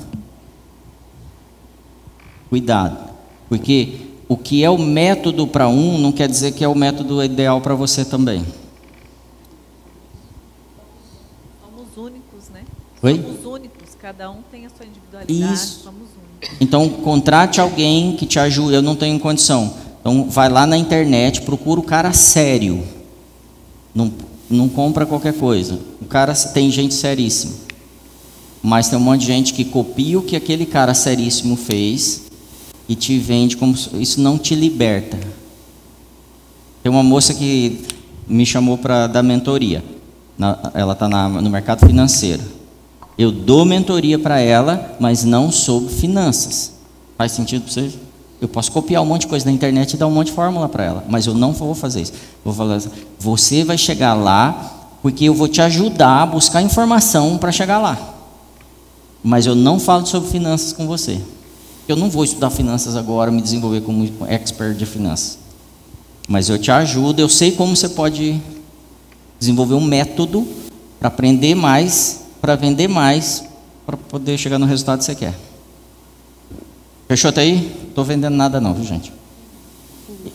Speaker 1: Cuidado. Porque o que é o método para um não quer dizer que é o método ideal para você também.
Speaker 5: Oi? Somos únicos, cada um tem a sua individualidade, Isso. somos únicos.
Speaker 1: Então, contrate alguém que te ajude, eu não tenho condição. Então, vai lá na internet, procura o cara sério. Não, não compra qualquer coisa. O cara tem gente seríssima. Mas tem um monte de gente que copia o que aquele cara seríssimo fez e te vende como isso não te liberta. Tem uma moça que me chamou para dar mentoria. ela está no mercado financeiro. Eu dou mentoria para ela, mas não sobre finanças. Faz sentido para vocês? Eu posso copiar um monte de coisa na internet e dar um monte de fórmula para ela, mas eu não vou fazer isso. Vou falar assim, você vai chegar lá porque eu vou te ajudar a buscar informação para chegar lá. Mas eu não falo sobre finanças com você. Eu não vou estudar finanças agora, me desenvolver como expert de finanças. Mas eu te ajudo, eu sei como você pode desenvolver um método para aprender mais para vender mais, para poder chegar no resultado que você quer. Fechou até aí? Estou vendendo nada não, viu gente?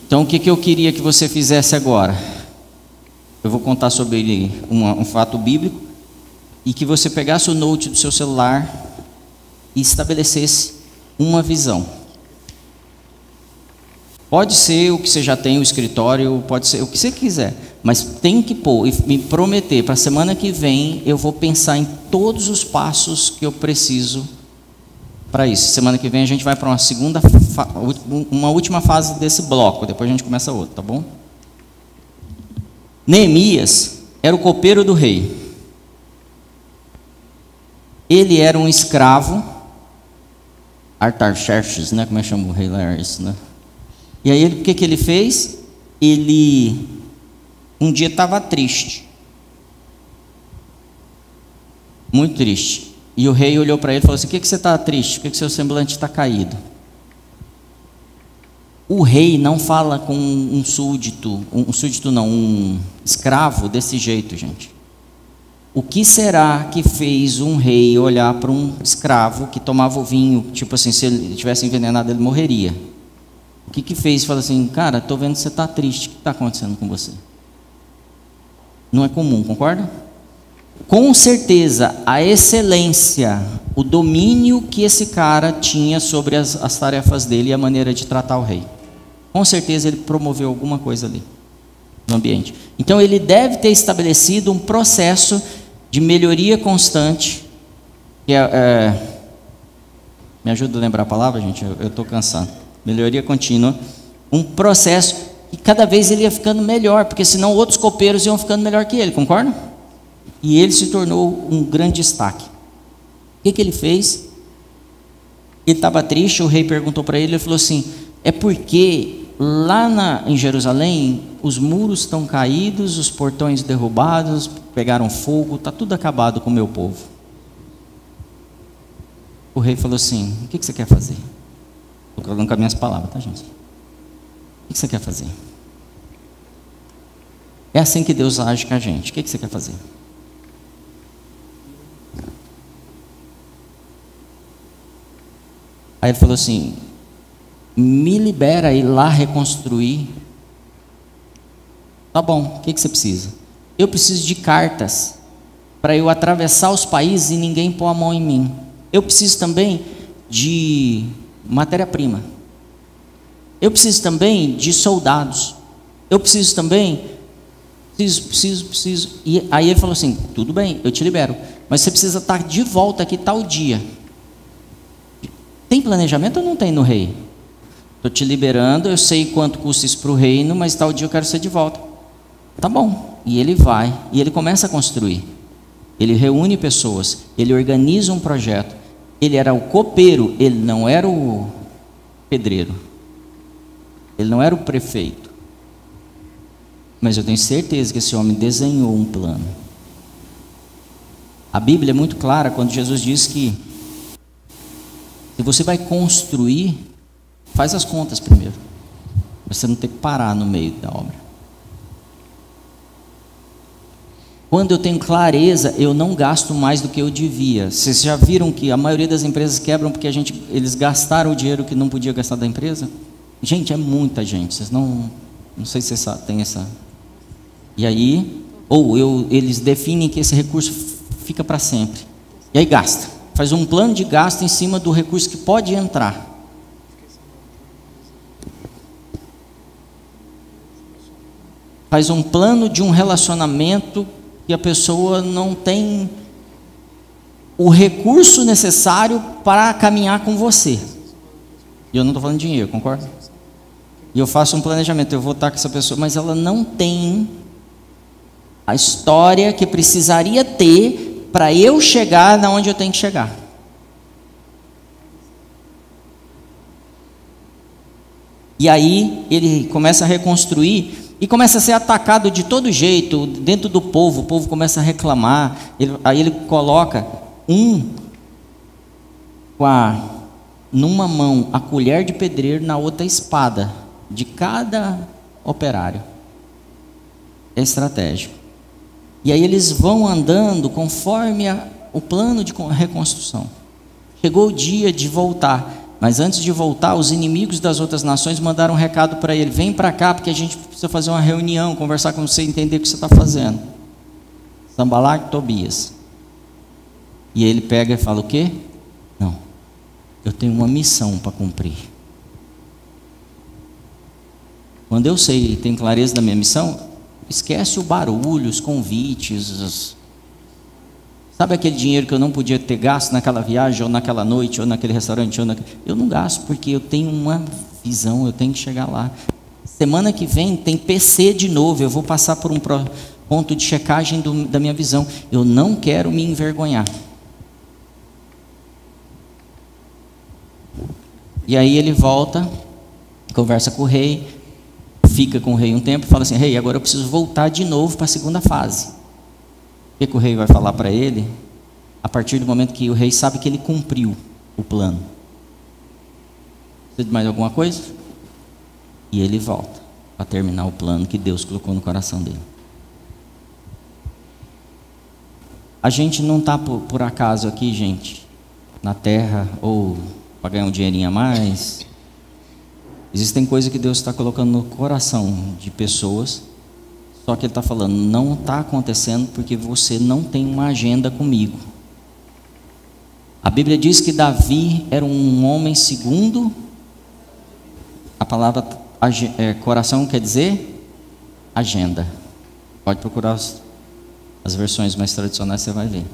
Speaker 1: Então o que, que eu queria que você fizesse agora? Eu vou contar sobre um, um fato bíblico e que você pegasse o note do seu celular e estabelecesse uma visão. Pode ser o que você já tem, o escritório, pode ser o que você quiser. Mas tem que pôr e me prometer para a semana que vem eu vou pensar em todos os passos que eu preciso para isso. Semana que vem a gente vai para uma segunda, uma última fase desse bloco. Depois a gente começa outro, tá bom? Neemias era o copeiro do rei. Ele era um escravo. Artaxerxes, né? Como é que chama o rei lá? Isso, né? E aí o que, que ele fez? Ele um dia estava triste. Muito triste. E o rei olhou para ele e falou assim: Por que, que você está triste? Por que, que seu semblante está caído? O rei não fala com um súdito, um súdito não, um escravo desse jeito, gente. O que será que fez um rei olhar para um escravo que tomava o vinho, tipo assim, se ele tivesse envenenado, ele morreria? O que que fez? Fala assim, cara, estou vendo que você está triste, o que está acontecendo com você? Não é comum, concorda? Com certeza, a excelência, o domínio que esse cara tinha sobre as, as tarefas dele e a maneira de tratar o rei. Com certeza ele promoveu alguma coisa ali no ambiente. Então ele deve ter estabelecido um processo de melhoria constante. Que é, é, me ajuda a lembrar a palavra, gente? Eu estou cansado. Melhoria contínua. Um processo e cada vez ele ia ficando melhor, porque senão outros copeiros iam ficando melhor que ele, concorda? E ele se tornou um grande destaque. O que, que ele fez? Ele estava triste, o rei perguntou para ele, ele falou assim: é porque lá na, em Jerusalém os muros estão caídos, os portões derrubados, pegaram fogo, está tudo acabado com o meu povo. O rei falou assim: o que, que você quer fazer? Estou falando com as minhas palavras, tá, gente? O que você quer fazer? É assim que Deus age com a gente. O que você quer fazer? Aí ele falou assim: me libera ir lá reconstruir. Tá bom, o que você precisa? Eu preciso de cartas para eu atravessar os países e ninguém pôr a mão em mim. Eu preciso também de matéria-prima. Eu preciso também de soldados. Eu preciso também. Preciso, preciso, preciso. E aí ele falou assim: tudo bem, eu te libero. Mas você precisa estar de volta aqui tal dia. Tem planejamento ou não tem no rei? Estou te liberando, eu sei quanto custa isso para o reino, mas tal dia eu quero ser de volta. Tá bom. E ele vai, e ele começa a construir. Ele reúne pessoas, ele organiza um projeto. Ele era o copeiro, ele não era o pedreiro. Ele não era o prefeito. Mas eu tenho certeza que esse homem desenhou um plano. A Bíblia é muito clara quando Jesus diz que se você vai construir, faz as contas primeiro. Você não ter que parar no meio da obra. Quando eu tenho clareza, eu não gasto mais do que eu devia. Vocês já viram que a maioria das empresas quebram porque a gente, eles gastaram o dinheiro que não podia gastar da empresa? Gente, é muita gente. Vocês não. Não sei se vocês têm essa. E aí, ou eu, eles definem que esse recurso fica para sempre. E aí gasta. Faz um plano de gasto em cima do recurso que pode entrar. Faz um plano de um relacionamento que a pessoa não tem o recurso necessário para caminhar com você. E eu não estou falando de dinheiro, concorda? e eu faço um planejamento, eu vou estar com essa pessoa, mas ela não tem a história que precisaria ter para eu chegar na onde eu tenho que chegar. E aí ele começa a reconstruir e começa a ser atacado de todo jeito dentro do povo. O povo começa a reclamar. Ele, aí ele coloca um com a, numa mão a colher de pedreiro, na outra a espada de cada operário. É estratégico. E aí eles vão andando conforme a, o plano de reconstrução. Chegou o dia de voltar, mas antes de voltar, os inimigos das outras nações mandaram um recado para ele: vem para cá, porque a gente precisa fazer uma reunião, conversar com você, entender o que você está fazendo. Sambalar Tobias. E ele pega e fala: o quê? Não, eu tenho uma missão para cumprir. Quando eu sei e tenho clareza da minha missão, esquece o barulho, os convites. Sabe aquele dinheiro que eu não podia ter gasto naquela viagem, ou naquela noite, ou naquele restaurante? Ou naquele... Eu não gasto, porque eu tenho uma visão, eu tenho que chegar lá. Semana que vem tem PC de novo, eu vou passar por um ponto de checagem do, da minha visão. Eu não quero me envergonhar. E aí ele volta, conversa com o rei, fica com o rei um tempo e fala assim: Rei, agora eu preciso voltar de novo para a segunda fase. O que, que o rei vai falar para ele? A partir do momento que o rei sabe que ele cumpriu o plano. Precisa de mais alguma coisa? E ele volta para terminar o plano que Deus colocou no coração dele. A gente não está por, por acaso aqui, gente, na terra, ou para ganhar um dinheirinho a mais, Existem coisas que Deus está colocando no coração de pessoas Só que ele está falando, não está acontecendo porque você não tem uma agenda comigo. A Bíblia diz que Davi era um homem segundo. A palavra é, coração quer dizer agenda. Pode procurar as, as versões mais tradicionais, você vai ver.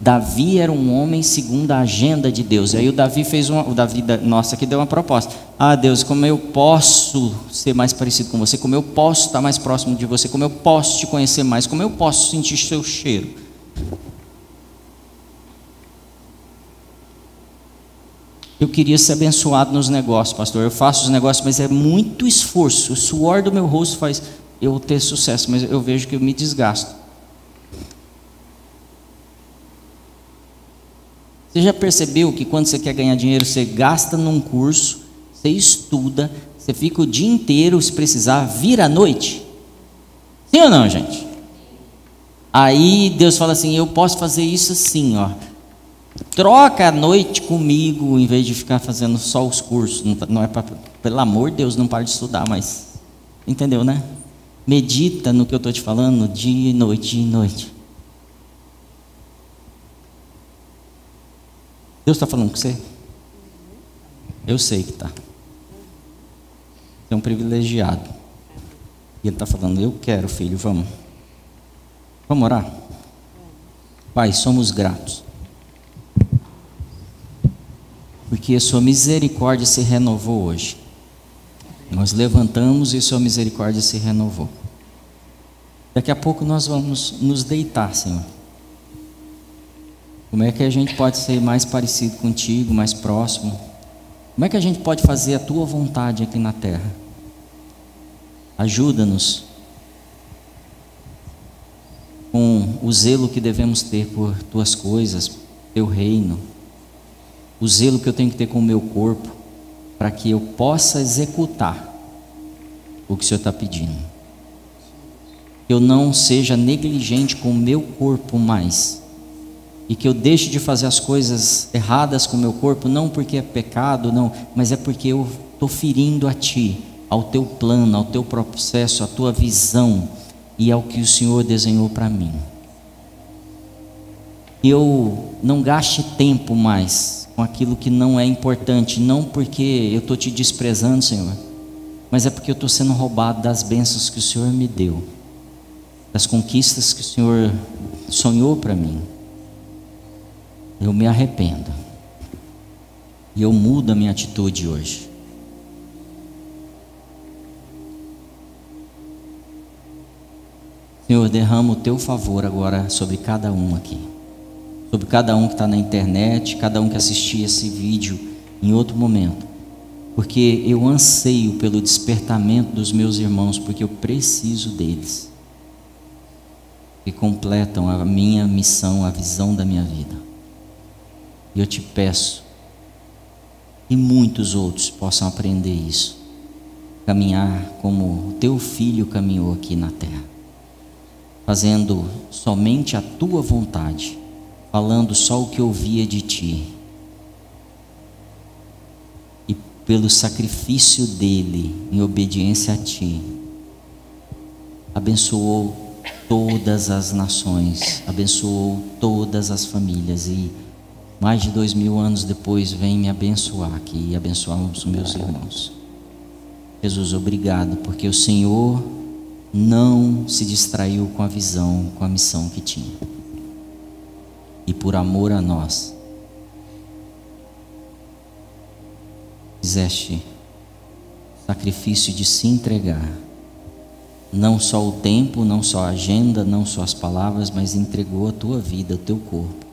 Speaker 1: Davi era um homem segundo a agenda de Deus. E aí o Davi fez uma, o Davi nossa aqui deu uma proposta. Ah, Deus, como eu posso ser mais parecido com você, como eu posso estar mais próximo de você, como eu posso te conhecer mais, como eu posso sentir seu cheiro. Eu queria ser abençoado nos negócios, pastor. Eu faço os negócios, mas é muito esforço. O suor do meu rosto faz eu ter sucesso, mas eu vejo que eu me desgasto. Você já percebeu que quando você quer ganhar dinheiro, você gasta num curso, você estuda, você fica o dia inteiro, se precisar, vira à noite? Sim ou não, gente? Aí Deus fala assim: Eu posso fazer isso assim, ó. Troca a noite comigo em vez de ficar fazendo só os cursos. Não é pra, pelo amor de Deus, não para de estudar, mas entendeu, né? Medita no que eu estou te falando dia e noite, dia e noite. Deus está falando com você? Eu sei que está. É um privilegiado. E Ele está falando: Eu quero, filho, vamos. Vamos orar? Pai, somos gratos. Porque a Sua misericórdia se renovou hoje. Nós levantamos e Sua misericórdia se renovou. Daqui a pouco nós vamos nos deitar, Senhor. Como é que a gente pode ser mais parecido contigo, mais próximo? Como é que a gente pode fazer a tua vontade aqui na terra? Ajuda-nos com o zelo que devemos ter por tuas coisas, teu reino, o zelo que eu tenho que ter com o meu corpo, para que eu possa executar o que o Senhor está pedindo. Eu não seja negligente com o meu corpo mais e que eu deixe de fazer as coisas erradas com o meu corpo, não porque é pecado, não, mas é porque eu estou ferindo a Ti, ao Teu plano, ao Teu processo, à Tua visão e ao que o Senhor desenhou para mim. Eu não gaste tempo mais com aquilo que não é importante, não porque eu estou te desprezando, Senhor, mas é porque eu estou sendo roubado das bênçãos que o Senhor me deu, das conquistas que o Senhor sonhou para mim eu me arrependo. E eu mudo a minha atitude hoje. Senhor, derrama o teu favor agora sobre cada um aqui. Sobre cada um que está na internet, cada um que assistia esse vídeo em outro momento. Porque eu anseio pelo despertamento dos meus irmãos, porque eu preciso deles. Que completam a minha missão, a visão da minha vida. E eu te peço que muitos outros possam aprender isso. Caminhar como teu filho caminhou aqui na terra, fazendo somente a tua vontade, falando só o que ouvia de ti. E pelo sacrifício dele, em obediência a ti, abençoou todas as nações, abençoou todas as famílias e mais de dois mil anos depois, vem me abençoar aqui e abençoar os meus irmãos. Jesus, obrigado, porque o Senhor não se distraiu com a visão, com a missão que tinha. E por amor a nós, fizeste sacrifício de se entregar. Não só o tempo, não só a agenda, não só as palavras, mas entregou a tua vida, o teu corpo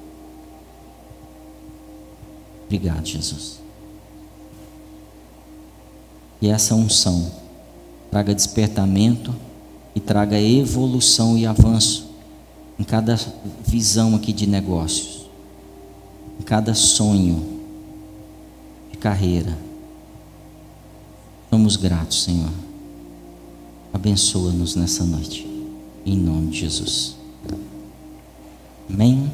Speaker 1: Obrigado, Jesus. E essa unção traga despertamento e traga evolução e avanço em cada visão aqui de negócios, em cada sonho de carreira. Somos gratos, Senhor. Abençoa-nos nessa noite, em nome de Jesus. Amém.